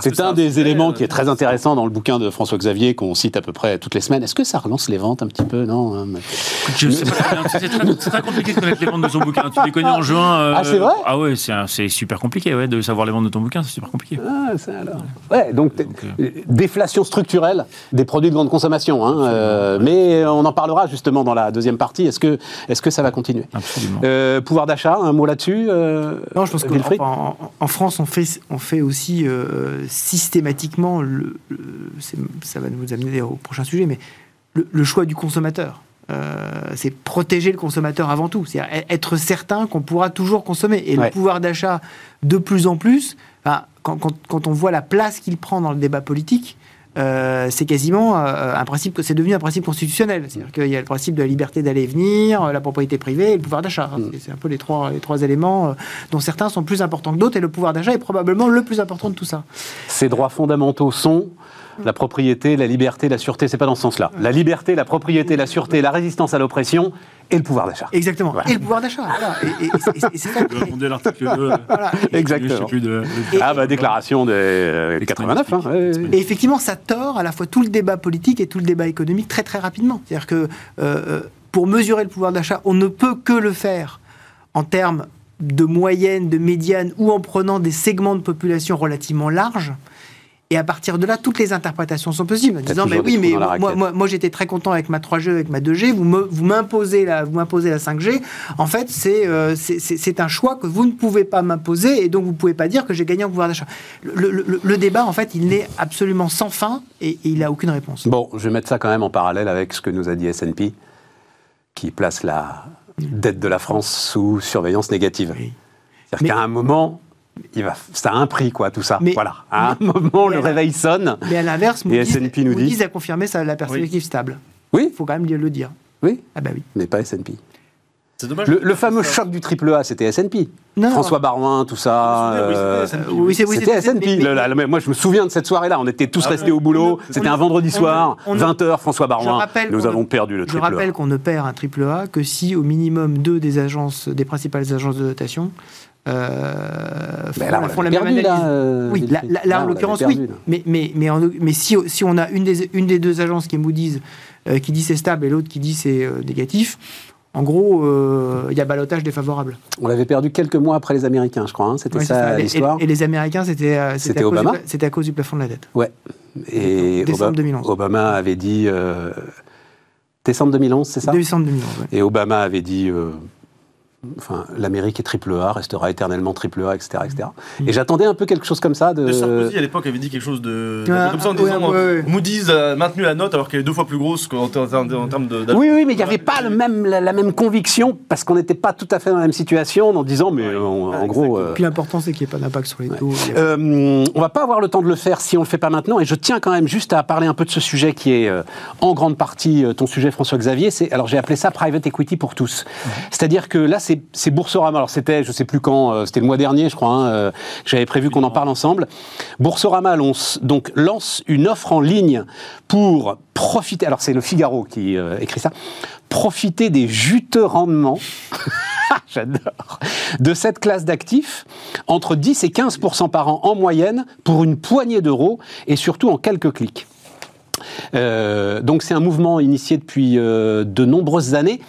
Speaker 1: C'est un des éléments qui
Speaker 4: euh,
Speaker 1: est très intéressant dans le bouquin de François Xavier qu'on cite à peu près toutes les semaines. Est-ce que ça relance les ventes un petit peu Non.
Speaker 3: Je sais pas. C'est très, compliqué de connaître les ventes de son bouquin. Tu les connais en juin. euh,
Speaker 1: Ah, c'est vrai?
Speaker 3: Ah ouais, c'est super compliqué ouais, de savoir les ventes de ton bouquin. C'est super compliqué.
Speaker 1: Ah, ça alors. Ouais, donc,
Speaker 3: Donc,
Speaker 1: euh, déflation structurelle des produits de grande consommation. hein, euh, mais on en parlera justement dans la deuxième partie. Est-ce que, est que ça va continuer?
Speaker 3: Absolument.
Speaker 1: Euh, Pouvoir d'achat, un mot là-dessus euh,
Speaker 2: Non, je pense qu'en en, en France, on fait, on fait aussi euh, systématiquement, le, le- c'est- ça va nous amener au prochain sujet, mais le, le choix du consommateur. Euh, c'est protéger le consommateur avant tout. C'est être certain qu'on pourra toujours consommer. Et
Speaker 1: Ouais.
Speaker 2: le pouvoir d'achat, de plus en plus, enfin, quand, quand- quand on voit la place qu'il prend dans le débat politique, euh, c'est quasiment euh, un principe que c'est devenu un principe constitutionnel. C'est-à-dire qu'il y a le principe de la liberté d'aller et venir, euh, la propriété privée et le pouvoir d'achat.
Speaker 1: Mm.
Speaker 2: C'est- un peu les trois, les trois éléments dont certains sont plus importants que d'autres et le pouvoir d'achat est probablement le plus important de tout ça.
Speaker 1: Ces droits fondamentaux sont la propriété, la liberté, la sûreté. C'est pas dans ce sens-là. La liberté, la propriété, la sûreté, la résistance à l'oppression et le pouvoir d'achat.
Speaker 2: Exactement.
Speaker 1: Voilà.
Speaker 2: Et le pouvoir d'achat. voilà. Et, et- et- et c'est ça.
Speaker 3: Je répondais à l'article 2.
Speaker 2: Voilà.
Speaker 1: Exactement.
Speaker 3: Je sais plus de-
Speaker 2: Et-
Speaker 1: Ah bah déclaration des euh, 89. hein, ouais, ouais.
Speaker 2: Et effectivement, ça tord à la fois tout le débat politique et tout le débat économique très très rapidement. C'est-à-dire que euh, euh, pour mesurer le pouvoir d'achat, on ne peut que le faire en termes de moyenne, de médiane ou en prenant des segments de population relativement larges. Et à partir de là, toutes les interprétations sont possibles. En disant,
Speaker 1: des
Speaker 2: oui, mais moi, moi, moi, j'étais très content avec ma 3G, avec ma 2G, vous m'imposez la, vous la 5G. En fait, c'est euh, c'est- un choix que vous ne pouvez pas m'imposer et donc vous ne pouvez pas dire que j'ai gagné en pouvoir d'achat. Le, le- débat, en fait, il n'est absolument sans fin et, et il n'a aucune réponse.
Speaker 1: Bon, je vais mettre ça quand même en parallèle avec ce que nous a dit S&P, qui place la dette de la France sous surveillance négative.
Speaker 2: Oui.
Speaker 1: C'est-à-dire qu'à un moment, il va, ça a un prix, quoi, tout ça.
Speaker 2: Mais-
Speaker 1: voilà. À un moment, le réveil sonne.
Speaker 2: Mais à l'inverse, Moody's,
Speaker 1: S&P nous dit-
Speaker 2: Moody's a confirmé ça, la perspective stable.
Speaker 1: Oui,
Speaker 2: Il faut quand même le dire.
Speaker 1: oui,
Speaker 2: Ah bah oui.
Speaker 1: mais pas S&P.
Speaker 4: C'est dommage.
Speaker 1: Le, le fameux choc du triple A, c'était S&P.
Speaker 2: Non.
Speaker 1: François Barouin, tout ça.
Speaker 4: Ah, mais
Speaker 1: euh,
Speaker 4: c'était S&P,
Speaker 2: oui, c'est oui,
Speaker 1: C'était
Speaker 2: c'est-
Speaker 1: S&P. moi, je me souviens de cette soirée-là. On était tous
Speaker 4: Ah
Speaker 1: restés au boulot. C'était
Speaker 2: on-
Speaker 1: un vendredi soir,
Speaker 2: on-
Speaker 1: 20h, François
Speaker 2: Je
Speaker 1: Barouin.
Speaker 2: rappelle
Speaker 1: Nous avons
Speaker 2: ne-
Speaker 1: perdu le
Speaker 2: Je
Speaker 1: triple A.
Speaker 2: rappelle qu'on ne perd un triple A que si au minimum deux des agences, des principales agences de notation, euh, font,
Speaker 1: là, on
Speaker 2: font
Speaker 1: l'avait
Speaker 2: la même analyse.
Speaker 1: là, euh,
Speaker 2: oui, là,
Speaker 1: Wilfried.
Speaker 2: là, en l'occurrence, oui. Mais, mais, mais, en- mais si, si on a une des, une des deux agences qui est Moody's, euh, qui dit c'est stable et l'autre qui dit c'est euh, négatif, en gros, euh, il y a balotage défavorable.
Speaker 1: On l'avait perdu quelques mois après les Américains, je crois. hein. C'était
Speaker 2: Ouais,
Speaker 1: ça l'histoire.
Speaker 2: Et, et les Américains, c'était
Speaker 1: C'était
Speaker 2: à à cause du plafond de la dette.
Speaker 1: Ouais. Et
Speaker 2: Décembre
Speaker 1: Obama,
Speaker 2: 2011.
Speaker 1: Obama avait dit. décembre 2011, c'est ça?
Speaker 2: Décembre 2011. ouais.
Speaker 1: Et Obama avait dit. Enfin, l'Amérique est triple A, restera éternellement triple A, etc. etc.
Speaker 2: Mm.
Speaker 1: Et j'attendais un peu quelque chose comme ça. De...
Speaker 4: De Sarkozy à l'époque avait dit quelque chose de,
Speaker 2: Ah,
Speaker 4: comme ça en
Speaker 2: ah,
Speaker 4: disant
Speaker 2: ouais, ouais.
Speaker 4: Moody's a maintenu la note alors qu'elle est deux fois plus grosse qu'en ter- en termes de, en termes de-
Speaker 1: Oui, oui, mais il n'y avait pas le même, la, la même conviction parce qu'on n'était pas tout à fait dans la même situation en disant, mais
Speaker 4: Ouais.
Speaker 1: on- en
Speaker 4: Ouais,
Speaker 1: gros. euh,
Speaker 2: Puis l'important, c'est qu'il n'y ait pas d'impact sur les taux. A-
Speaker 1: Euh, on va pas avoir le temps de le faire si on le fait pas maintenant. Et je tiens quand même juste à parler un peu de ce sujet qui est euh, en grande partie euh, ton sujet, François-Xavier. Alors j'ai appelé ça private equity pour tous. C'est-à-dire que là, c'est c'est Boursorama. Alors c'était, je sais plus quand, euh, c'était le mois dernier, je crois. hein, euh, J'avais prévu qu'on en parle ensemble. Boursorama lance, donc lance une offre en ligne pour profiter. Alors c'est le Figaro qui euh, écrit ça. Profiter des juteux rendements. J'adore. De cette classe d'actifs, entre 10 et 15% par an en moyenne, pour une poignée d'euros et surtout en quelques clics. Donc c'est un mouvement initié depuis de nombreuses années.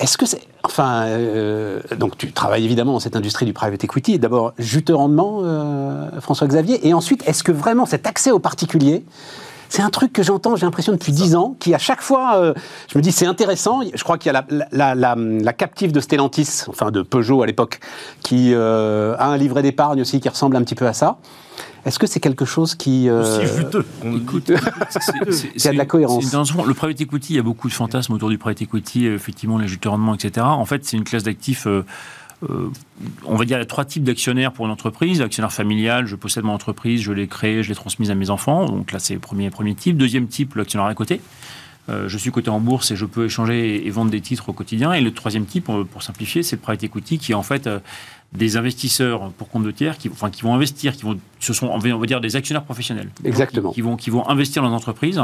Speaker 1: Est-ce que c'est... Enfin, euh, donc tu travailles évidemment dans cette industrie du private equity. D'abord, juteux rendement, euh, François-Xavier. Et ensuite, est-ce que vraiment cet accès aux particuliers, c'est un truc que j'entends, j'ai l'impression, depuis 10 ans, qui à chaque fois, euh, je me dis, c'est intéressant. Je crois qu'il y a la, la, la, la captive de Stellantis, enfin de Peugeot à l'époque, qui euh, a un livret d'épargne aussi qui ressemble un petit peu à ça. Est-ce que c'est quelque chose qui... euh,
Speaker 4: aussi juteux. qu'on
Speaker 3: Écoute, c'est- c'est-
Speaker 1: Il y a de la
Speaker 3: c'est-
Speaker 1: cohérence.
Speaker 3: c'est. Le private equity, il y a beaucoup de fantasmes autour du private equity, effectivement, les juteux rendements, etc. En fait, c'est une classe d'actifs. euh, euh, on va dire il y a trois types d'actionnaires pour une entreprise. Actionnaire familial, je possède mon entreprise, je l'ai créée, je l'ai transmise à mes enfants. Donc là, c'est le premier, premier type. Deuxième type, l'actionnaire à côté. Euh, je suis coté en bourse et je peux échanger et, vendre des titres au quotidien. Et le troisième type, euh, pour simplifier, c'est le private equity qui en fait des investisseurs pour compte de tiers qui, enfin, qui vont investir, qui vont, ce sont on va dire des actionnaires professionnels.
Speaker 1: Exactement.
Speaker 3: Qui, qui vont, qui vont investir dans l'entreprise,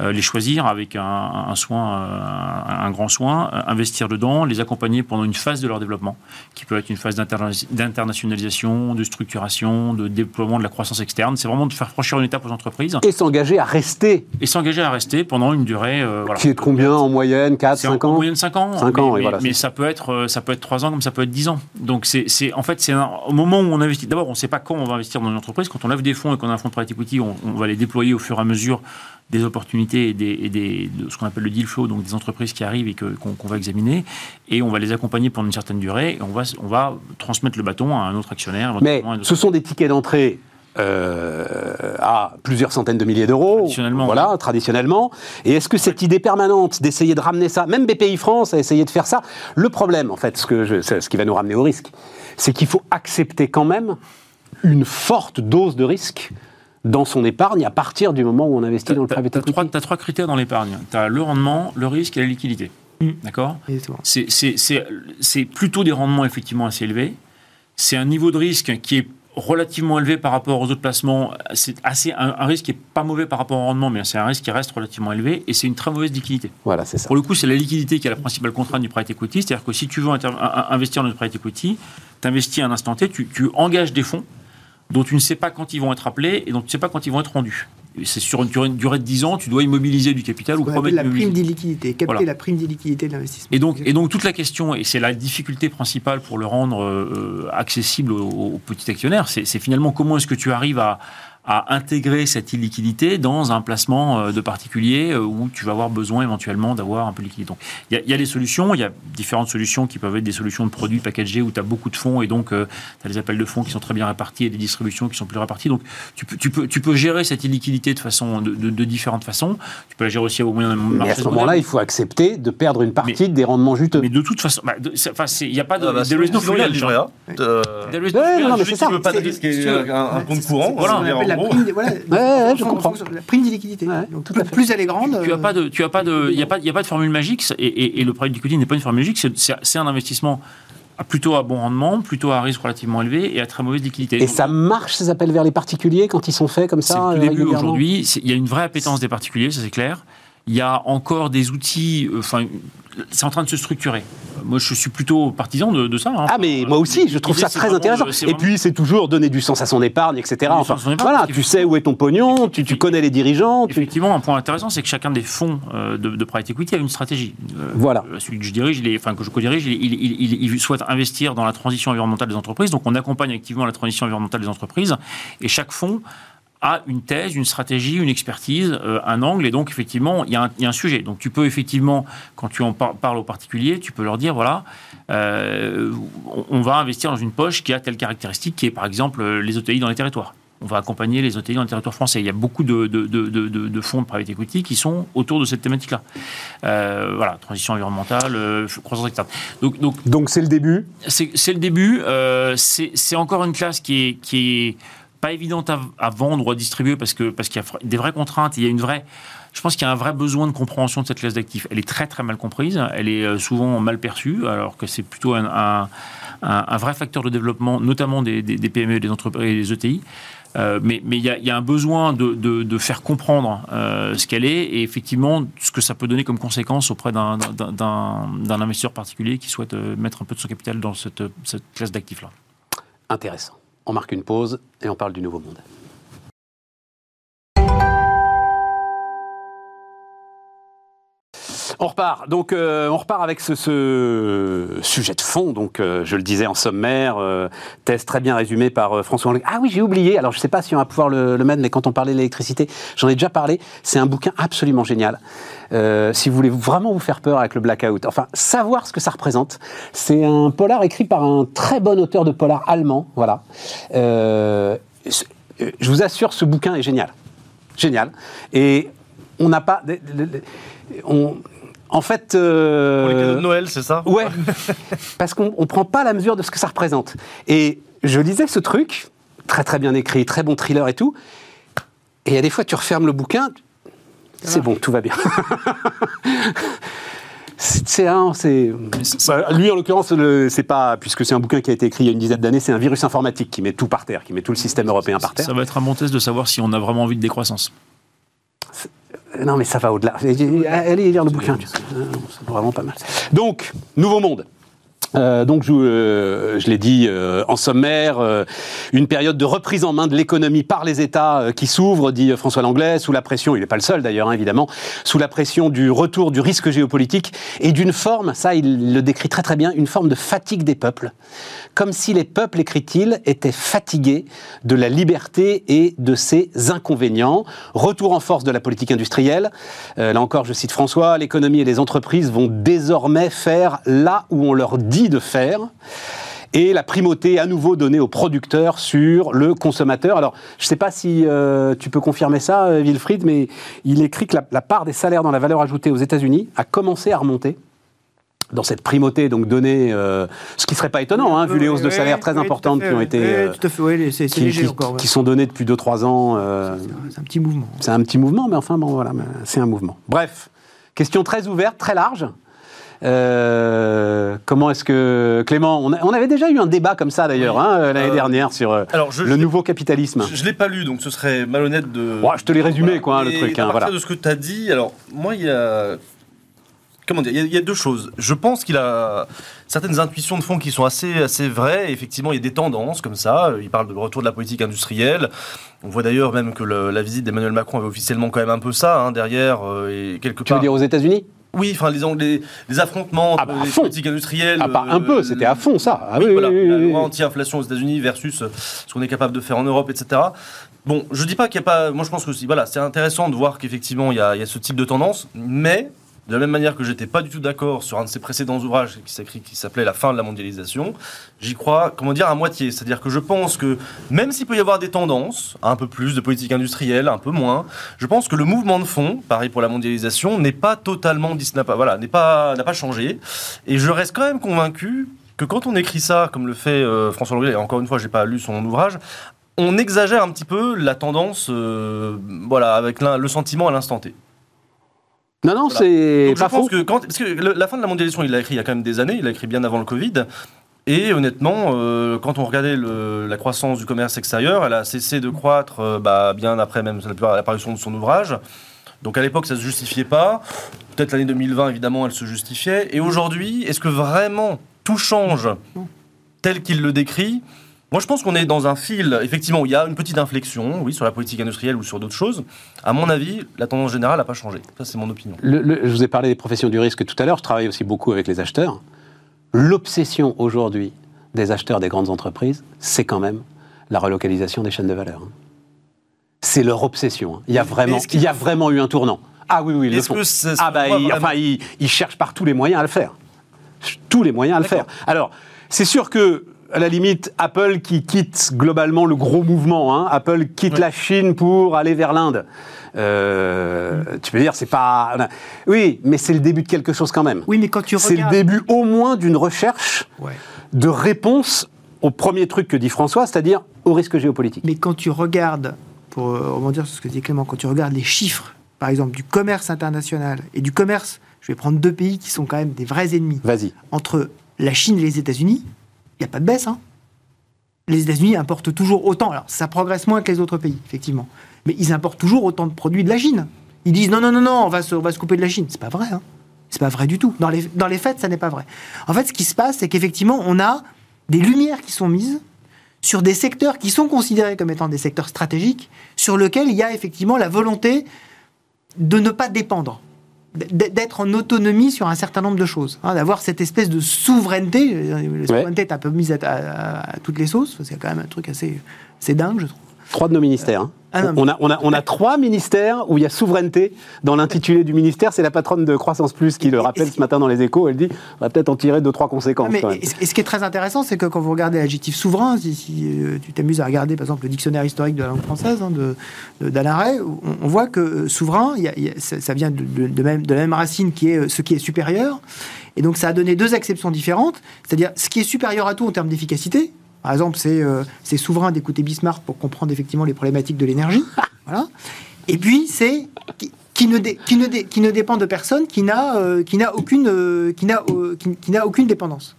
Speaker 3: euh, les choisir avec un, un soin, euh, un, un grand soin, euh, investir dedans, les accompagner pendant une phase de leur développement, qui peut être une phase d'interna- d'internationalisation, de structuration, de déploiement de la croissance externe. C'est vraiment de faire franchir une étape aux entreprises
Speaker 1: Et s'engager à rester,
Speaker 3: et s'engager à rester pendant une durée. euh, voilà.
Speaker 1: qui est de combien en moyenne? 4,
Speaker 3: C'est en
Speaker 1: 5 ans?
Speaker 3: moyenne 5 ans.
Speaker 1: Cinq
Speaker 3: mais,
Speaker 1: ans, oui,
Speaker 3: mais-
Speaker 1: voilà,
Speaker 3: mais
Speaker 1: c'est
Speaker 3: ça peut être euh, ça peut être 3 ans comme ça peut être 10 ans. Donc c'est c'est- en fait c'est au moment où on investit. D'abord on ne sait pas quand on va investir dans une entreprise. Quand on lève des fonds et qu'on a un fonds de private equity, on, on va les déployer au fur et à mesure des opportunités et, des, et des- de ce qu'on appelle le deal flow, donc des entreprises qui arrivent et que- qu'on va examiner, et on va les accompagner pendant une certaine durée, et on va, on va transmettre le bâton à un autre actionnaire.
Speaker 1: Mais ce sont des tickets d'entrée euh, à plusieurs centaines de milliers d'euros.
Speaker 3: Traditionnellement,
Speaker 1: Voilà, traditionnellement. Et est-ce que cette idée permanente d'essayer de ramener ça, même BPI France a essayé de faire ça, le problème, en fait, ce, que je- c'est ce qui va nous ramener au risque, c'est qu'il faut accepter quand même une forte dose de risque dans son épargne à partir du moment où on investit dans le
Speaker 3: Tu
Speaker 1: private
Speaker 3: as,
Speaker 1: equity.
Speaker 3: trois critères dans l'épargne. Tu as le rendement, le risque et la liquidité.
Speaker 2: Mm.
Speaker 3: D'accord? C'est plutôt des rendements effectivement assez élevés. C'est un niveau de risque qui est relativement élevé par rapport aux autres placements. C'est assez un, un risque qui est pas mauvais par rapport au rendement, mais c'est un risque qui reste relativement élevé et c'est une très mauvaise liquidité.
Speaker 1: Voilà, c'est ça.
Speaker 3: Pour le coup, c'est la liquidité qui est la principale contrainte du private equity. C'est-à-dire que si tu veux investir dans le private equity, tu investis à un instant T, tu, tu engages des fonds dont tu ne sais pas quand ils vont être appelés et dont tu ne sais pas quand ils vont être rendus. C'est sur une durée, de 10 ans, tu dois immobiliser du capital ou promettre
Speaker 2: la prime d'illiquidité, capter
Speaker 3: Voilà.
Speaker 2: la prime d'illiquidité de l'investissement.
Speaker 3: Et donc, et donc toute la question, et c'est la difficulté principale pour le rendre euh, accessible aux, aux petits actionnaires, c'est c'est finalement comment est-ce que tu arrives à, à intégrer cette illiquidité dans un placement euh, de particulier euh, où tu vas avoir besoin éventuellement d'avoir un peu de liquidité. Donc il y, a- il y a des solutions, il y a différentes solutions qui peuvent être des solutions de produits packagés où tu as beaucoup de fonds et donc tu as des appels de fonds qui sont très bien répartis et des distributions qui sont plus réparties. Donc tu peux, tu peux, tu peux gérer cette illiquidité de, façon, de, de- de différentes façons. Tu peux la gérer aussi au moyen d'un
Speaker 1: Mais à ce moment-là, il faut accepter de perdre une partie des rendements juteux.
Speaker 3: Mais de toute façon, bah, il n'y a pas de.
Speaker 4: Ah bah,
Speaker 3: there is no free lunch, hein.
Speaker 4: Euh,
Speaker 3: There is no free lunch.
Speaker 4: qui
Speaker 1: ça.
Speaker 4: veut pas de
Speaker 2: C'est-
Speaker 4: risque et
Speaker 2: c'est-
Speaker 4: un, compte courant.
Speaker 3: voilà,
Speaker 2: c'est la prime. Voilà,
Speaker 1: ouais, je
Speaker 2: en
Speaker 1: comprends.
Speaker 2: La prime d'illiquidité.
Speaker 1: Ouais.
Speaker 2: Donc, plus, plus elle est grande.
Speaker 3: Tu as
Speaker 2: euh,
Speaker 3: pas de, tu as pas de, il y a pas, il y a pas de formule magique et, et, et le private equity n'est pas une formule magique. C'est- C'est c'est un investissement plutôt à bon rendement, plutôt à risque relativement élevé et à très mauvaise liquidité.
Speaker 1: Et
Speaker 3: Donc,
Speaker 1: ça marche, ces appels vers les particuliers, quand ils sont faits comme
Speaker 3: C'est
Speaker 1: ça
Speaker 3: le tout
Speaker 1: euh,
Speaker 3: début aujourd'hui. C'est- Il y a une vraie appétence des particuliers, ça c'est clair. Il y a encore des outils, euh, enfin, c'est en train de se structurer. Moi, je suis plutôt partisan de, ça.
Speaker 1: Hein. Ah, mais moi aussi, je trouve ça très intéressant. Et puis, c'est toujours donner du sens à son épargne, etc. Enfin, voilà, tu sais où est ton pognon, tu, tu connais les dirigeants.
Speaker 3: Effectivement, un point intéressant, c'est que chacun des fonds euh, de, de, private equity a une stratégie.
Speaker 1: Euh, voilà.
Speaker 3: Celui que je dirige, il enfin que je co-dirige, il, il, il, souhaite investir dans la transition environnementale des entreprises. Donc, on accompagne activement la transition environnementale des entreprises. Et chaque fonds a une thèse, une stratégie, une expertise, euh, un angle, et donc effectivement, il y, a un sujet. Donc tu peux effectivement, quand tu en parles aux particuliers, tu peux leur dire, voilà, euh, on va investir dans une poche qui a telle caractéristique, qui est par exemple euh, les OTI dans les territoires. On va accompagner les OTI dans les territoires français. Il y a beaucoup de, de, fonds de private equity qui sont autour de cette thématique-là. voilà, transition environnementale, croissance externe.
Speaker 1: Donc, donc, donc c'est le début?
Speaker 3: C'est le début. c'est encore une classe qui est, qui est pas évidente à, vendre ou à distribuer parce que parce qu'il y a des vraies contraintes, il y a une vraie je pense qu'il y a un vrai besoin de compréhension de cette classe d'actifs. Elle est très très mal comprise, elle est euh, souvent mal perçue, alors que c'est plutôt un, un, vrai facteur de développement, notamment des, des, des entreprises et des ETI. Euh, mais il y, a un besoin de, de, faire comprendre euh, ce qu'elle est et effectivement ce que ça peut donner comme conséquence auprès d'un investisseur particulier qui souhaite mettre un peu de son capital dans cette, cette classe d'actifs-là.
Speaker 1: Intéressant. On marque une pause et on parle du Nouveau Monde. On repart. Donc, euh, on repart avec ce, sujet de fond. Donc, euh, je le disais en sommaire, euh, thèse très bien résumée par François. Ah oui, j'ai oublié. Alors, je ne sais pas si on va pouvoir le, mettre, mais quand on parlait de l'électricité, j'en ai déjà parlé. C'est un bouquin absolument génial. si vous voulez vraiment vous faire peur avec le blackout, enfin, savoir ce que ça représente. C'est un polar écrit par un très bon auteur de polar allemand. Voilà. je vous assure, ce bouquin est génial. Génial. Et on n'a pas. En fait.
Speaker 4: Euh, Pour les cadeaux de Noël, c'est ça
Speaker 1: Ouais. parce qu'on ne prend pas la mesure de ce que ça représente. Et je lisais ce truc, très très bien écrit, très bon thriller et tout. Et il y a des fois, tu refermes le bouquin, c'est bon, tout va bien. c'est un, c'est. Bah, lui, en l'occurrence, c'est pas, puisque c'est un bouquin qui a été écrit il y a une dizaine d'années, c'est un virus informatique qui met tout par terre, qui met tout le système européen par terre.
Speaker 3: Ça va être un bon test de savoir si on a vraiment envie de décroissance.
Speaker 1: Non, mais ça va au-delà. Allez lire le bouquin. C'est vraiment pas mal. Donc, Nouveau Monde. Euh, donc, je, euh, je l'ai dit euh, en sommaire, une période de reprise en main de l'économie par les États qui s'ouvre, dit François Langlais, sous la pression, il n'est pas le seul d'ailleurs, hein, évidemment, sous la pression du retour du risque géopolitique et d'une forme, ça il le décrit très très bien, une forme de fatigue des peuples comme si les peuples, écrit-il, étaient fatigués de la liberté et de ses inconvénients. Retour en force de la politique industrielle. Là encore, je cite François, l'économie et les entreprises vont désormais faire là où on leur dit de faire et la primauté à nouveau donnée aux producteurs sur le consommateur. Alors, je ne sais pas si euh, tu peux confirmer ça, euh, Wilfried, mais il écrit que la part des salaires dans la valeur ajoutée aux États-Unis a commencé à remonter dans cette primauté donc donnée, euh, ce qui serait pas étonnant, hein, vu les hausses de salaire très importantes qui ont été, qui sont données depuis 2-3 ans.
Speaker 2: Euh, c'est un petit mouvement.
Speaker 1: C'est un petit mouvement, mais enfin bon, voilà, c'est un mouvement. Bref, question très ouverte, très large. Comment est-ce que Clément, on, avait déjà eu un débat comme ça d'ailleurs hein, l'année dernière sur le nouveau capitalisme.
Speaker 4: Je, ne l'ai pas lu, donc ce serait malhonnête de.
Speaker 1: je te l'ai résumé quoi, le truc.
Speaker 4: À hein, partir de ce que tu as dit, alors moi il y a comment dire, il y, a, deux choses. Je pense qu'il a certaines intuitions de fond qui sont assez, assez vraies. effectivement, il y a des tendances comme ça. Il parle de retour de la politique industrielle. On voit d'ailleurs même que la visite d'Emmanuel Macron avait officiellement quand même un peu ça hein, derrière euh, et quelque
Speaker 1: tu veux dire aux États-Unis?
Speaker 4: Oui, enfin les, les, affrontements
Speaker 1: ah bah,
Speaker 4: les politiques industrielles.
Speaker 1: Ah, un peu, c'était à fond ça.
Speaker 4: Ah, oui, voilà, la loi anti-inflation aux États-Unis versus ce qu'on est capable de faire en Europe, etc. Bon, je dis pas qu'il n'y a pas. Moi, je pense que voilà, c'est intéressant de voir qu'effectivement il y, y, a ce type de tendance, mais de la même manière que j'étais pas du tout d'accord sur un de ses précédents ouvrages qui s'appelait La fin de la mondialisation, j'y crois, comment dire, à moitié. C'est-à-dire que je pense que même s'il peut y avoir des tendances, un peu plus de politique industrielle, un peu moins, je pense que le mouvement de fond, pareil pour la mondialisation, n'est pas totalement, n'a voilà, n'est pas, n'a pas changé. Et je reste quand même convaincu que quand on écrit ça, comme le fait euh, François Langlais, et encore une fois, j'ai pas lu son ouvrage, on exagère un petit peu la tendance, euh, voilà, avec le sentiment à l'instant T.
Speaker 1: Non, non, c'est
Speaker 4: pas je pense que quand, parce que la fin de la mondialisation, il l'a écrit il y a quand même des années, il l'a écrit bien avant le Covid. Et honnêtement, euh, quand on regardait la croissance du commerce extérieur, elle a cessé de croître euh, bah, bien après même l'apparition de son ouvrage. Donc à l'époque, ça se justifiait pas. Peut-être l'année 2020, évidemment, elle se justifiait. Et aujourd'hui, est-ce que vraiment tout change tel qu'il le décrit? Moi, je pense qu'on est dans un fil, effectivement, où il y a une petite inflexion, oui, sur la politique industrielle ou sur d'autres choses. À mon avis, la tendance générale n'a pas changé. Ça, c'est mon opinion.
Speaker 1: je vous ai parlé des professions du risque tout à l'heure. Je travaille aussi beaucoup avec les acheteurs. L'obsession aujourd'hui des acheteurs des grandes entreprises, c'est quand même la relocalisation des chaînes de valeur. Hein. C'est leur obsession. Hein. Il y a vraiment, il y a vraiment eu un tournant. Ah oui, oui, ils le font. ah bah, enfin, ils, cherchent par tous les moyens à le faire. Tous les moyens à le faire. Alors, c'est sûr que à la limite, Apple qui quitte globalement le gros mouvement. Hein. Apple quitte la Chine pour aller vers l'Inde. Euh, tu peux dire, c'est pas. Oui, mais c'est le début de quelque chose quand même.
Speaker 2: Oui, mais quand tu
Speaker 1: C'est le début au moins d'une recherche de réponse au premier truc que dit François, c'est-à-dire au risque géopolitique.
Speaker 2: Mais quand tu regardes, pour euh, rebondir sur ce que dit Clément, quand tu regardes les chiffres, par exemple, du commerce international et du commerce, je vais prendre deux pays qui sont quand même des vrais ennemis.
Speaker 1: Vas-y.
Speaker 2: Entre la Chine et les États-Unis, n'y a pas de baisse. Hein. Les États-Unis importent toujours autant. Alors, ça progresse moins que les autres pays, effectivement. Mais ils importent toujours autant de produits de la Chine. Ils disent non, non, non, non, on va se, va se couper de la Chine. C'est pas vrai. Hein. C'est pas vrai du tout. Dans les, dans les faits, ça n'est pas vrai. En fait, ce qui se passe, c'est qu'effectivement, on a des lumières qui sont mises sur des secteurs qui sont considérés comme étant des secteurs stratégiques, sur lesquels il y a effectivement la volonté de ne pas dépendre d'être en autonomie sur un certain nombre de choses, hein, d'avoir cette espèce de souveraineté. La souveraineté est un peu mise à, toutes les sauces, c'est quand même un truc assez, assez dingue, je trouve.
Speaker 1: Trois de nos ministères. Hein. Ah on, a, on, a, on a trois ministères où il y a souveraineté dans l'intitulé du ministère. C'est la patronne de Croissance Plus qui le rappelle ce matin dans les échos. Elle dit on va peut-être en tirer deux, trois conséquences.
Speaker 2: et ce qui est très intéressant, c'est que quand vous regardez l'adjectif souverain, si, euh, tu t'amuses à regarder par exemple le dictionnaire historique de la langue française hein, de, de on, voit que euh, souverain, ça, vient de, même, de la même racine qui est euh, ce qui est supérieur. Et donc ça a donné deux acceptions différentes, c'est-à-dire ce qui est supérieur à tout en termes d'efficacité, par exemple, euh, c'est souverain d'écouter Bismarck pour comprendre effectivement les problématiques de l'énergie. voilà. Et puis, c'est qui, ne qui, ne qui ne dépend de personne, qui n'a euh, aucune, euh, qui n'a qui, n'a aucune dépendance.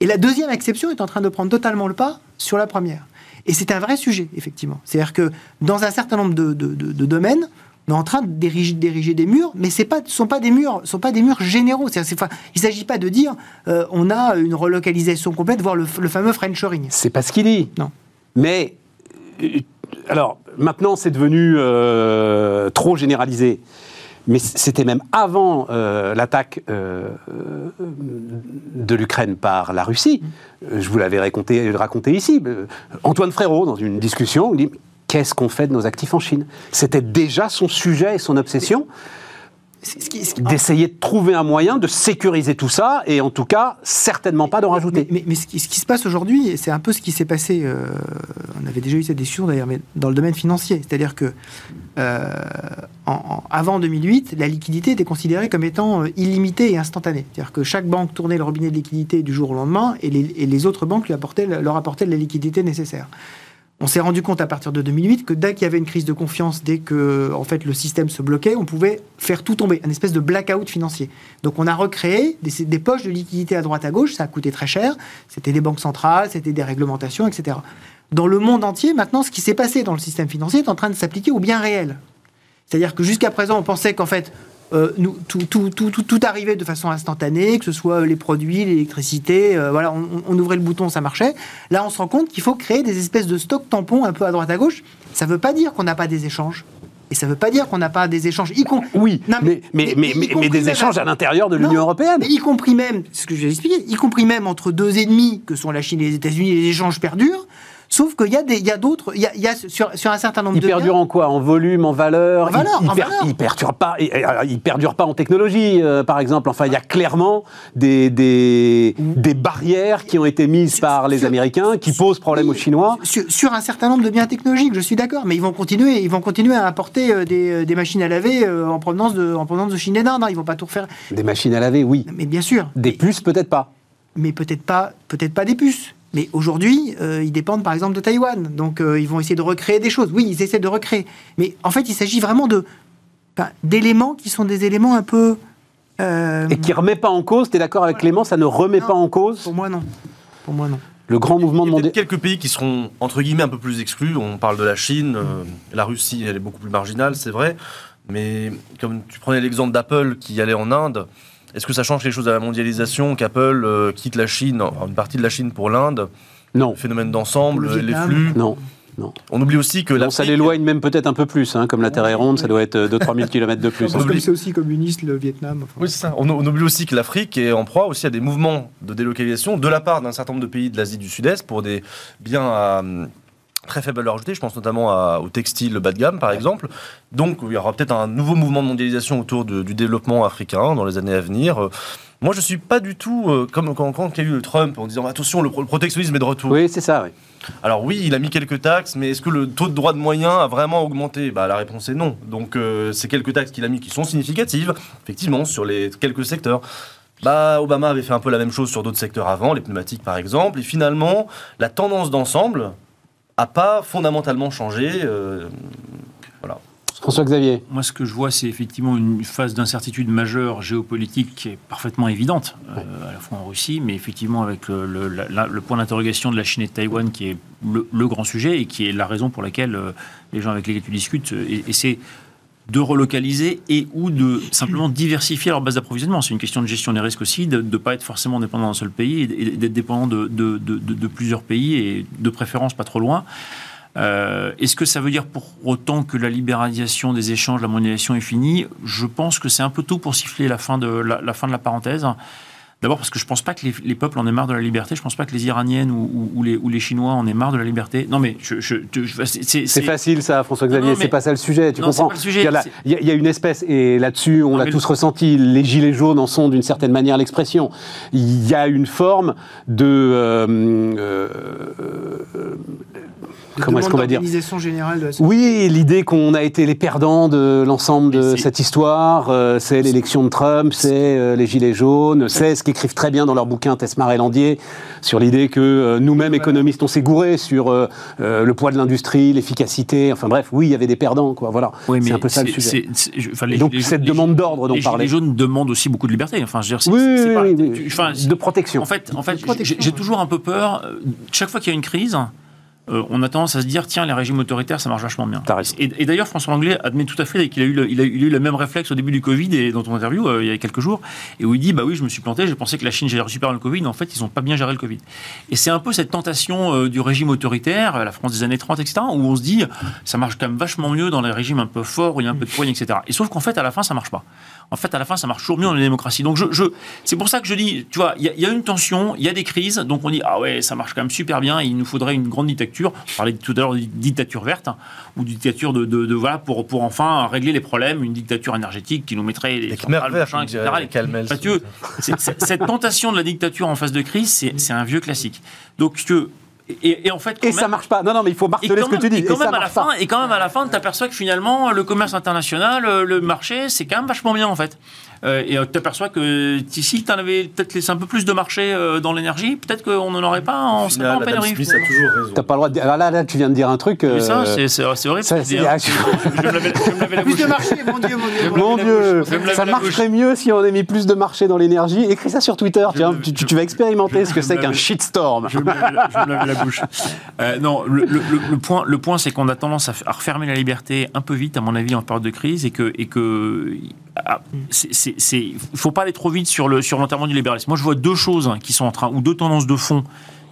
Speaker 2: Et la deuxième exception est en train de prendre totalement le pas sur la première. Et c'est un vrai sujet, effectivement. C'est-à-dire que dans un certain nombre de, de, de domaines, on est en train d'ériger des murs, mais ce ne sont pas des murs, sont pas des murs généraux. il ne s'agit pas de dire euh, on a une relocalisation complète, voire le, fameux Frenchoring.
Speaker 1: C'est pas ce qu'il dit.
Speaker 2: Non.
Speaker 1: Mais euh, alors maintenant, c'est devenu euh, trop généralisé. Mais c'était même avant l'attaque de l'Ukraine par la Russie. Je vous l'avais raconté, raconté ici. Antoine Frérot, dans une discussion, dit qu'est-ce qu'on fait de nos actifs en Chine C'était déjà son sujet et son obsession d'essayer de trouver un moyen de sécuriser tout ça et en tout cas certainement pas d'en rajouter.
Speaker 2: Mais, ce, qui, se passe aujourd'hui, c'est un peu ce qui s'est passé, euh, on avait déjà eu cette discussion d'ailleurs, mais dans le domaine financier. C'est-à-dire que euh, avant 2008, la liquidité était considérée comme étant euh, illimitée et instantanée. C'est-à-dire que chaque banque tournait le robinet de liquidité du jour au lendemain et les, et les autres banques lui apportaient, leur apportaient la liquidité nécessaire on s'est rendu compte à partir de 2008 que dès qu'il y avait une crise de confiance, dès que en fait le système se bloquait, on pouvait faire tout tomber, un espèce de blackout financier. Donc on a recréé des, poches de liquidité à droite à gauche, ça a coûté très cher, c'était des banques centrales, c'était des réglementations, etc. Dans le monde entier, maintenant, ce qui s'est passé dans le système financier est en train de s'appliquer au bien réel. C'est-à-dire que jusqu'à présent, on pensait qu'en fait, euh, nous, tout, tout, tout, tout, arrivait de façon instantanée, que ce soit les produits, l'électricité, euh, voilà, on, ouvrait le bouton, ça marchait. Là, on se rend compte qu'il faut créer des espèces de stocks tampons un peu à droite à gauche. Ça ne veut pas dire qu'on n'a pas des échanges. Et ça ne veut pas dire qu'on n'a pas des échanges. Y
Speaker 1: oui, mais, mais, mais, mais, des échanges à l'intérieur de l'Union européenne.
Speaker 2: y compris même, ce que je vais expliquer, y compris même entre deux ennemis que sont la Chine et les États-Unis, les échanges perdurent. Sauf qu'il y a des, il y a d'autres, il y a, sur, sur, un certain nombre
Speaker 1: il
Speaker 2: de.
Speaker 1: Il perdure en quoi? En volume, en valeur? En valeur. Il, il, perdure pas. Il, perdure pas en technologie, euh, par exemple. Enfin, il y a clairement des, des, des barrières qui ont été mises par les Américains, qui posent problème aux Chinois.
Speaker 2: Sur, un certain nombre de biens technologiques, je suis d'accord, mais ils vont continuer, ils vont continuer à importer euh, des, euh, des machines à laver en provenance de, en provenance de Chine et d'Inde. Hein. Ils vont pas tout refaire.
Speaker 1: Des machines à laver, oui.
Speaker 2: Mais bien sûr.
Speaker 1: Des puces, peut-être pas.
Speaker 2: Mais peut-être pas, peut-être pas des puces. Mais aujourd'hui, euh, ils dépendent par exemple de Taïwan. Donc euh, ils vont essayer de recréer des choses. Oui, ils essaient de recréer. Mais en fait, il s'agit vraiment de d'éléments qui sont des éléments un peu...
Speaker 1: Euh, Et qui ne remet pas en cause, tu es d'accord avec Clément, ça ne remet pas en cause
Speaker 2: Pour moi, non. Pour moi, non.
Speaker 1: Le grand mouvement de
Speaker 4: mondial. quelques pays qui seront, entre guillemets, un peu plus exclus. On parle de la Chine, la Russie, elle est beaucoup plus marginale, c'est vrai. Mais comme tu prenais l'exemple d'Apple qui allait en Inde, est-ce que ça change les choses à la mondialisation qu'Apple euh, quitte la Chine, une partie de la Chine pour l'Inde
Speaker 1: Non.
Speaker 4: Le phénomène d'ensemble,
Speaker 2: Le
Speaker 4: les flux.
Speaker 1: Non.
Speaker 4: On oublie aussi que
Speaker 1: Non,
Speaker 4: la
Speaker 1: ça l'éloigne même peut-être un peu plus, hein, comme la Terre est ronde, ça doit être 2-3 000 km de plus.
Speaker 4: On oublie-
Speaker 2: c'est aussi communiste le Vietnam. enfin.
Speaker 4: Oui, ça. On, on oublie aussi que l'Afrique est en proie aussi à des mouvements de délocalisation de la part d'un certain nombre de pays de l'Asie du Sud-Est pour des biens à très faible valeur ajoutée. Je pense notamment à- au textile bas de gamme, par exemple. Donc, il y aura peut-être un nouveau mouvement de mondialisation autour de- du développement africain dans les années à venir. Euh, Moi, je suis pas du tout euh, comme quand, quand il y a eu le Trump en disant attention, le, pro- le protectionnisme est de retour.
Speaker 1: Oui, c'est ça, oui.
Speaker 4: Alors oui, il a mis quelques taxes, mais est-ce que le taux de droit de moyens a vraiment augmenté? Bah, La réponse est non. Donc euh, ces quelques taxes qu'il a mis qui sont significatives, effectivement, sur les quelques secteurs. Bah, Obama avait fait un peu la même chose sur d'autres secteurs avant, les pneumatiques par exemple, et finalement, la tendance d'ensemble a pas fondamentalement changé. euh, voilà.
Speaker 1: François-Xavier.
Speaker 3: Moi, ce que je vois, c'est effectivement une phase d'incertitude majeure géopolitique qui est parfaitement évidente, euh, à la fois en Russie, mais effectivement avec le, le- la- la- le point d'interrogation de la Chine et de Taïwan qui est le, le grand sujet et qui est la raison pour laquelle euh, les gens avec lesquels tu discutes euh, et- essaient de relocaliser et ou de simplement diversifier leur base d'approvisionnement. C'est une question de gestion des risques aussi, de ne pas être forcément dépendant d'un seul pays et d'être dépendant de, de- plusieurs pays et de préférence pas trop loin. Euh, Est-ce que ça veut dire pour autant que la libéralisation des échanges, la mondialisation est finie? Je pense que c'est un peu tôt pour siffler la fin de la fin de la parenthèse. D'abord parce que je pense pas que les, les peuples en aient marre de la liberté. Je pense pas que les Iraniennes ou, ou- ou les, ou les Chinois en aient marre de la liberté. Non mais je, je- je- c'est- c'est-
Speaker 1: C'est facile ça, François-Xavier,
Speaker 3: Non, non,
Speaker 1: c'est pas ça le sujet, tu
Speaker 3: Non, c'est
Speaker 1: comprends
Speaker 3: pas le sujet,
Speaker 1: il, y a y y une espèce, et là-dessus on
Speaker 3: Non,
Speaker 1: l'a tous
Speaker 3: le-
Speaker 1: ressenti, les gilets jaunes en sont d'une certaine manière l'expression. Il y a une forme de... euh, euh, euh, comment est-ce qu'on va dire
Speaker 2: générale de la société.
Speaker 1: Oui, l'idée qu'on a été les perdants de l'ensemble de cette histoire, euh, c'est l'élection de Trump, c'est euh, les gilets jaunes, c'est ce qu'écrivent très bien dans leur bouquin Tesmar et Landier, sur l'idée que euh, nous-mêmes économistes, on s'est gouré sur euh, euh, le poids de l'industrie, l'efficacité, enfin bref, oui, il y avait des perdants, quoi, voilà.
Speaker 3: Oui,
Speaker 1: c'est un peu ça le sujet.
Speaker 3: enfin, les-
Speaker 1: donc
Speaker 3: les-
Speaker 1: cette
Speaker 3: les-
Speaker 1: demande d'ordre dont
Speaker 3: les
Speaker 1: on parlait.
Speaker 3: gilets jaunes demandent aussi beaucoup de liberté. Enfin, je veux dire,
Speaker 1: Oui, oui,
Speaker 3: pas-
Speaker 1: oui, oui.
Speaker 3: tu- enfin,
Speaker 1: de protection.
Speaker 3: En fait, en fait, j'ai toujours un peu peur. Chaque fois qu'il y a une crise, euh, on a tendance à se dire tiens, les régimes autoritaires, ça marche vachement bien. Et, et d'ailleurs, François Langlais admet tout à fait qu'il a, eu le, il a, eu- il a eu le même réflexe au début du Covid et dans ton interview euh, il y a quelques jours, et où il dit bah oui, je me suis planté, j'ai pensé que la Chine gérait super bien le Covid, en fait, ils n'ont pas bien géré le Covid. Et c'est un peu cette tentation euh, du régime autoritaire, la France des années 30, etc., où on se dit ça marche quand même vachement mieux dans les régimes un peu forts où il y a un peu de poigne, etc. Et sauf qu'en fait, à la fin, ça marche pas. En fait, à la fin, ça marche toujours mieux dans les démocraties. Donc, je, je, c'est pour ça que je dis, tu vois, il y, a- il y a une tension, il y a des crises, donc on dit, ah ouais, ça marche quand même super bien, il nous faudrait une grande dictature. On parlait tout à l'heure de dictature verte, hein, ou dictature de, de, de- voilà, pour, pour enfin régler les problèmes, une dictature énergétique qui nous mettrait les, centrales, machin, etc. Les-. Mathieu, cette tentation de la dictature en phase de crise, c'est c'est un vieux classique. Donc, que, et, et en fait,
Speaker 1: Et
Speaker 3: même-
Speaker 1: ça marche pas. Non, non, mais il faut marteler ce que tu dis.
Speaker 3: Et quand même à la fin, et quand même à la fin, t'aperçois que finalement le commerce international, le marché, c'est quand même vachement bien en fait. Euh, et tu t'aperçois que si tu en avais peut-être laissé un peu plus de marché euh, dans l'énergie, peut-être qu'on n'en aurait pas, on serait pas en pénurie.
Speaker 4: Smith a toujours raison.
Speaker 1: T'as pas le droit de. Ah là, là, tu viens de dire un truc.
Speaker 3: Mais ça,
Speaker 1: euh,
Speaker 3: c'est horrible.
Speaker 1: ça,
Speaker 3: je hein.
Speaker 1: je-
Speaker 3: Je me lavais je me lavais la
Speaker 2: Plus de marché, mon Dieu, mon Dieu.
Speaker 1: Mon ça marcherait mieux si on avait mis plus de marché dans l'énergie. Écris ça sur Twitter, tiens,
Speaker 3: me-
Speaker 1: tu, tu-
Speaker 3: je-
Speaker 1: tu vas expérimenter ce que c'est qu'un shitstorm.
Speaker 3: Je me lavais la, bouche. Euh, non, le, point, le point c'est qu'on a tendance à, refermer la liberté un peu vite, à mon avis, en période de crise, et que, et que ah, c'est- c'est- c'est- il faut pas aller trop vite sur le sur l'enterrement du libéralisme. Moi, je vois deux choses hein, qui sont en train, ou deux tendances de fond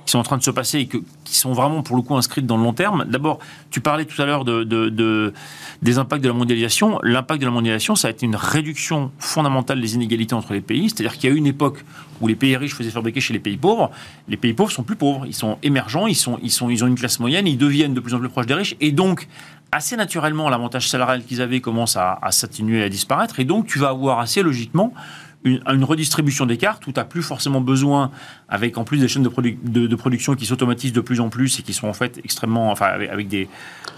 Speaker 3: qui sont en train de se passer et qui sont vraiment pour le coup inscrites dans le long terme. D'abord, tu parlais tout à l'heure de, de- de- des impacts de la mondialisation. L'impact de la mondialisation, ça a été une réduction fondamentale des inégalités entre les pays. C'est-à-dire qu'il y a eu une époque où les pays riches faisaient fabriquer chez les pays pauvres. Les pays pauvres sont plus pauvres. Ils sont émergents, ils, sont, ils, sont, ils ont une classe moyenne, ils deviennent de plus en plus proches des riches. Et donc, assez naturellement, l'avantage salarial qu'ils avaient commence à, à s'atténuer à disparaître. Et donc, tu vas avoir assez logiquement une, une redistribution des cartes où tu n'as plus forcément besoin, avec en plus des chaînes de, produ- de- de production qui s'automatisent de plus en plus et qui sont en fait extrêmement. Enfin, avec, avec des.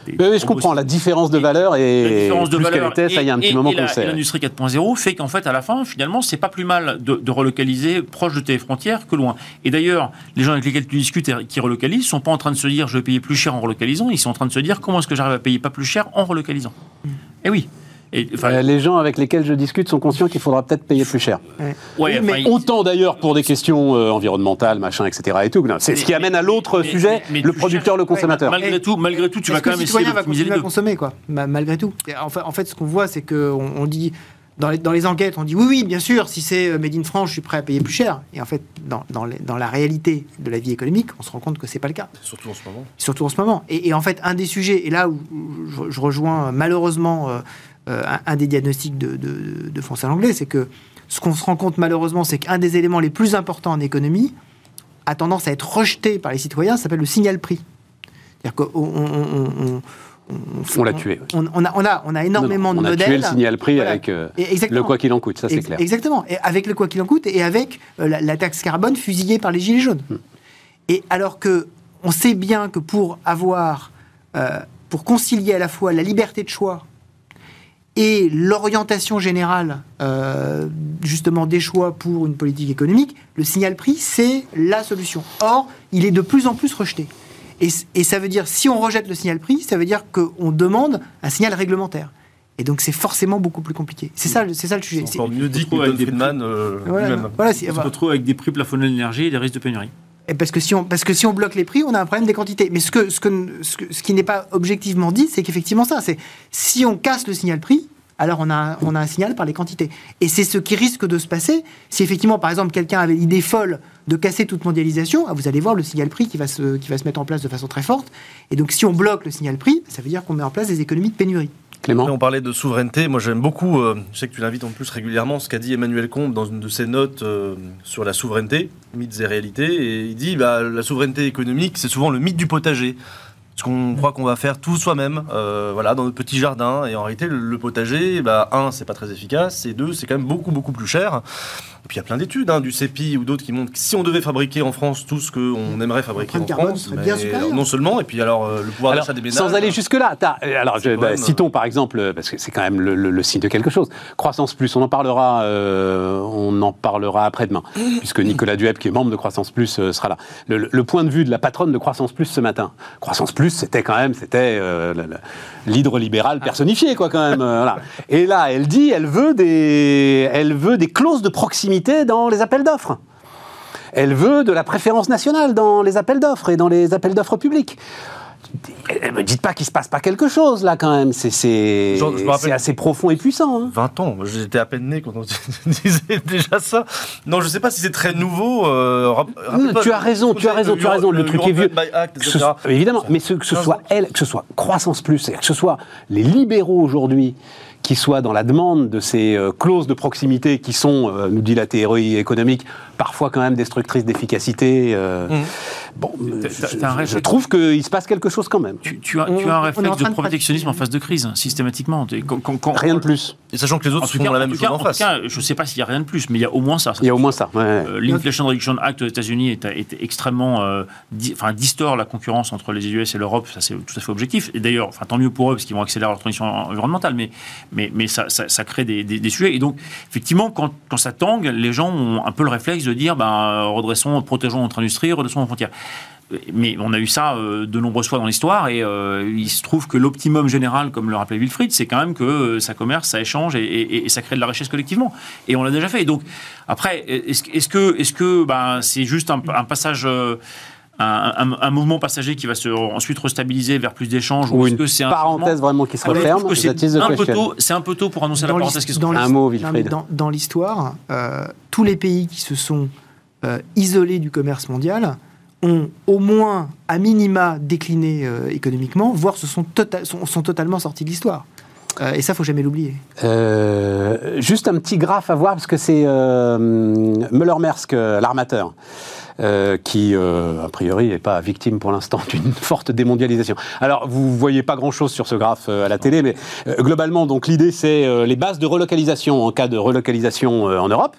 Speaker 3: des
Speaker 1: Oui, oui, je comprends. La différence de valeur
Speaker 3: la
Speaker 1: est
Speaker 3: différence de
Speaker 1: plus qu'elle
Speaker 3: valeur
Speaker 1: était. Ça, il y a un
Speaker 3: et-
Speaker 1: petit
Speaker 3: et-
Speaker 1: moment
Speaker 3: et
Speaker 1: qu'on
Speaker 3: la-
Speaker 1: le sait.
Speaker 3: et L'industrie 4.0 fait qu'en fait, à la fin, finalement, c'est pas plus mal de, de relocaliser proche de tes frontières que loin. Et d'ailleurs, les gens avec lesquels tu discutes et qui relocalisent sont pas en train de se dire je vais payer plus cher en relocalisant. Ils sont en train de se dire comment est-ce que j'arrive à payer pas plus cher en relocalisant?
Speaker 1: Mm.
Speaker 3: Et oui. Et,
Speaker 1: Euh, les gens avec lesquels je discute sont conscients qu'il faudra peut-être payer plus cher.
Speaker 3: ouais,
Speaker 2: Oui,
Speaker 3: enfin,
Speaker 2: mais
Speaker 1: Autant d'ailleurs pour des questions euh, environnementales, machin, etc. Et tout. Non, C'est ce qui
Speaker 3: Mais-
Speaker 1: amène à l'autre
Speaker 3: mais-
Speaker 1: sujet,
Speaker 3: mais- mais
Speaker 1: le producteur, le consommateur.
Speaker 3: malgré tout, malgré tout, tu vas quand même
Speaker 2: le
Speaker 3: essayer
Speaker 2: citoyen va continuer à consommer, quoi, ma- malgré tout? En fait, en fait, ce qu'on voit, c'est qu'on on dit, dans les, dans les enquêtes, on dit oui, oui, bien sûr, si c'est euh, Made in France, je suis prêt à payer plus cher. Et en fait, dans, dans, les- dans la réalité de la vie économique, on se rend compte que c'est pas le cas,
Speaker 4: Surtout en ce moment.
Speaker 2: surtout en ce moment. Et, et en fait, un des sujets, et là où je, je rejoins malheureusement euh, un, un des diagnostics de, de, de François Langlais, c'est que ce qu'on se rend compte malheureusement, c'est qu'un des éléments les plus importants en économie a tendance à être rejeté par les citoyens, ça s'appelle le signal prix. C'est-à-dire qu'on on, on- on-
Speaker 1: On l'a tué, oui.
Speaker 2: On, a, on, a, on a énormément
Speaker 1: Non, non,
Speaker 2: de
Speaker 1: on a
Speaker 2: modèles.
Speaker 1: tué le signal prix
Speaker 2: Voilà.
Speaker 1: avec euh, le quoi qu'il en coûte, ça c'est clair.
Speaker 2: Exactement. Et avec le quoi qu'il en coûte et avec euh, la, la taxe carbone fusillée par les Gilets jaunes.
Speaker 1: Hmm.
Speaker 2: Et alors que on sait bien que pour avoir, euh, pour concilier à la fois la liberté de choix et l'orientation générale, euh, justement, des choix pour une politique économique, le signal prix, c'est la solution. Or, il est de plus en plus rejeté. Et, ça veut dire, si on rejette le signal prix, ça veut dire qu'on demande un signal réglementaire. Et donc, c'est forcément beaucoup plus compliqué. C'est ça, le- c'est ça le sujet.
Speaker 4: C'est encore mieux dit que Friedman euh,
Speaker 2: Voilà,
Speaker 4: lui-même.
Speaker 2: voilà, c'est-
Speaker 3: On se retrouve avec des prix plafonnés de l'énergie et des risques de pénurie.
Speaker 2: Parce que si on bloque les prix, on a un problème des quantités. Mais ce que ce qui n'est pas objectivement dit, c'est qu'effectivement ça, si on casse le signal prix, alors on a on a un signal par les quantités. Et c'est ce qui risque de se passer si effectivement par exemple quelqu'un avait l'idée folle de casser toute mondialisation, ah, vous allez voir le signal prix qui va se qui va se mettre en place de façon très forte. Et donc si on bloque le signal prix, ça veut dire qu'on met en place des économies de pénurie.
Speaker 1: Clément
Speaker 4: on parlait de souveraineté. Moi, j'aime beaucoup, euh, je sais que tu l'invites en plus régulièrement, ce qu'a dit Emmanuel Combe dans une de ses notes euh, sur la souveraineté, mythes et réalités. Et il dit bah, la souveraineté économique, c'est souvent le mythe du potager. Parce qu'on croit qu'on va faire tout soi-même, euh, voilà, dans notre petit jardin. Et en réalité, le, le potager, bah, un, c'est pas très efficace, et deux, c'est quand même beaucoup, beaucoup plus cher. Et puis il y a plein d'études, hein, du CEPI ou d'autres qui montrent que si on devait fabriquer en France tout ce qu'on aimerait fabriquer en France,
Speaker 2: serait bien
Speaker 4: mais
Speaker 2: supérieure.
Speaker 4: non seulement, et puis alors euh, le pouvoir d'achat des ménages.
Speaker 1: sans aller jusque-là, t'as- euh, alors je- bah,
Speaker 4: même,
Speaker 1: citons par exemple, euh, parce que c'est quand même le, le- le signe de quelque chose. Croissance Plus, on en parlera, euh, on en parlera après-demain, puisque Nicolas Dueb, qui est membre de Croissance Plus, euh, sera là. Le, le- le point de vue de la patronne de Croissance Plus ce matin. Croissance Plus, c'était quand même, c'était le- le- l'hydre libéral personnifié, quoi, quand même. euh. Et là, elle dit, elle veut des, elle veut des clauses de proximité dans les appels d'offres. Elle veut de la préférence nationale dans les appels d'offres et dans les appels d'offres publics. Ne me dites pas qu'il se passe pas quelque chose là quand même. C'est assez profond et puissant. hein.
Speaker 4: 20 ans, j'étais à peine né quand on disait déjà ça. Non, je sais pas si c'est très nouveau. euh,
Speaker 1: tu as raison, tu as raison, tu as raison. Le truc est vieux.
Speaker 4: Act,
Speaker 1: ce évidemment, mais ce- que ce
Speaker 4: 15
Speaker 1: soit elle, que ce soit Croissance Plus, que ce soit les libéraux aujourd'hui qui soient dans la demande de ces euh, clauses de proximité qui sont, euh, nous dit la théorie économique, parfois quand même destructrices d'efficacité.
Speaker 4: Mhm.
Speaker 1: Bon, je, trouve qu'il se passe quelque chose quand même.
Speaker 3: Tu, tu as,
Speaker 2: On-
Speaker 3: tu as un réflexe de
Speaker 2: de
Speaker 3: protectionnisme en phase de crise, systématiquement. Quand- quand- quand-
Speaker 1: Rien de plus.
Speaker 4: Et sachant que les autres font
Speaker 3: cas,
Speaker 4: la même chose en face.
Speaker 3: cas, je ne sais pas s'il y a rien de plus, mais il y a au moins ça. ça,
Speaker 1: Il y a au moins ça. ouais, ouais.
Speaker 3: Euh, L'Inflation Reduction Act aux États-Unis est, est extrêmement, euh, di- enfin, distord la concurrence entre les US et l'Europe. Ça, c'est tout à fait objectif. Et d'ailleurs, enfin, tant mieux pour eux parce qu'ils vont accélérer leur transition environnementale, mais, mais, mais ça, ça, ça crée des, des- des sujets. Et donc, effectivement, quand, quand ça tangue, les gens ont un peu le réflexe de dire, ben, redressons, protégeons notre industrie, redressons nos frontières. Mais on a eu ça euh, de nombreuses fois dans l'histoire et euh, il se trouve que l'optimum général, comme le rappelait Wilfried, c'est quand même que euh, ça commerce, ça échange et, et- et ça crée de la richesse collectivement. Et on l'a déjà fait. Et donc, après, est-ce que, est-ce que ben, c'est juste un, un passage. euh, un, un- un mouvement passager qui va se ensuite restabiliser vers plus d'échanges
Speaker 1: Ou
Speaker 3: est-ce
Speaker 1: une
Speaker 3: que c'est un
Speaker 1: parenthèse vraiment qui se
Speaker 3: Ah,
Speaker 1: referme.
Speaker 3: c'est un peu tôt. C'est un peu tôt pour annoncer la parenthèse qui se referme.
Speaker 1: Un mot,
Speaker 2: non,
Speaker 1: Wilfried.
Speaker 2: Dans, dans l'histoire, euh, tous les pays qui se sont euh, isolés du commerce mondial au moins, à minima, décliné euh, économiquement, voire se sont, tota- sont, sont totalement sortis de l'histoire. Euh, et ça, faut jamais l'oublier.
Speaker 1: Euh, juste un petit graphe à voir, parce que c'est euh, Müller-Maersk, euh, l'armateur, qui, a priori, n'est pas victime pour l'instant d'une forte démondialisation. Alors, vous voyez pas grand-chose sur ce graphe à la télé, mais globalement, donc l'idée, c'est les bases de relocalisation en cas de relocalisation en Europe.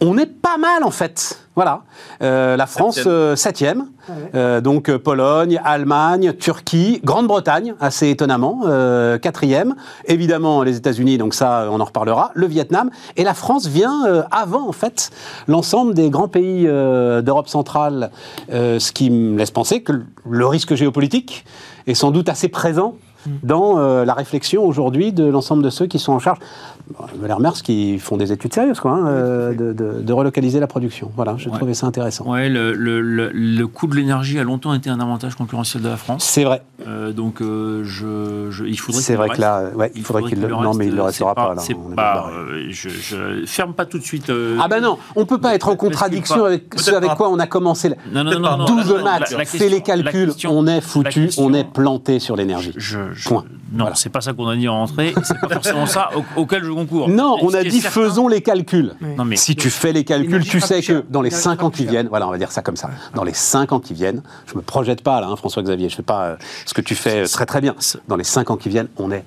Speaker 1: On est pas mal, en fait. Voilà. Euh, la France,
Speaker 4: Septième.
Speaker 1: euh, septième. Euh, donc Pologne, Allemagne, Turquie, Grande-Bretagne, assez étonnamment, euh, quatrième. Évidemment les États-Unis, donc ça on en reparlera. Le Vietnam et la France vient euh, avant en fait l'ensemble des grands pays euh, d'Europe centrale, euh, ce qui me laisse penser que le risque géopolitique est sans doute assez présent dans euh, la réflexion aujourd'hui de l'ensemble de ceux qui sont en charge, Valère Mers, qui font des études sérieuses, quoi, hein, euh, de, de- de relocaliser la production. Voilà, j'ai
Speaker 3: Ouais.
Speaker 1: trouvé ça intéressant.
Speaker 3: Ouais, le, le- le- le coût de l'énergie a longtemps été un avantage concurrentiel de la France.
Speaker 1: C'est vrai,
Speaker 3: Euh, donc, euh, je, je- il faudrait
Speaker 1: c'est vrai que là, ouais, il
Speaker 3: Il
Speaker 1: faudrait qu'il le. Non, mais il ne le restera pas, là.
Speaker 3: Pas. euh, je, je ferme pas tout de suite. euh,
Speaker 1: Ah ben non, on peut pas être en contradiction avec ce avec quoi on a commencé.
Speaker 3: Non, non, non, non, non,
Speaker 1: 12
Speaker 3: la- la-
Speaker 1: maths, fais les calculs, on est foutu, on est planté sur l'énergie.
Speaker 3: Je, je-
Speaker 1: Point.
Speaker 3: Non,
Speaker 1: Voilà.
Speaker 3: c'est pas ça qu'on a dit en entrée. et C'est pas forcément ça au- auquel je concours.
Speaker 1: Non, on a dit
Speaker 3: certain-
Speaker 1: faisons les calculs.
Speaker 3: Non mais
Speaker 1: Si tu fais les calculs, tu sais que dans les
Speaker 2: L'énergie
Speaker 1: 5
Speaker 2: sera
Speaker 1: ans qui viennent, voilà, on va dire ça comme ça, dans les 5 ans qui viennent, je me projette pas là, hein, François-Xavier, je fais pas euh, ce que tu fais euh, très très bien. Dans les 5 ans qui viennent, on est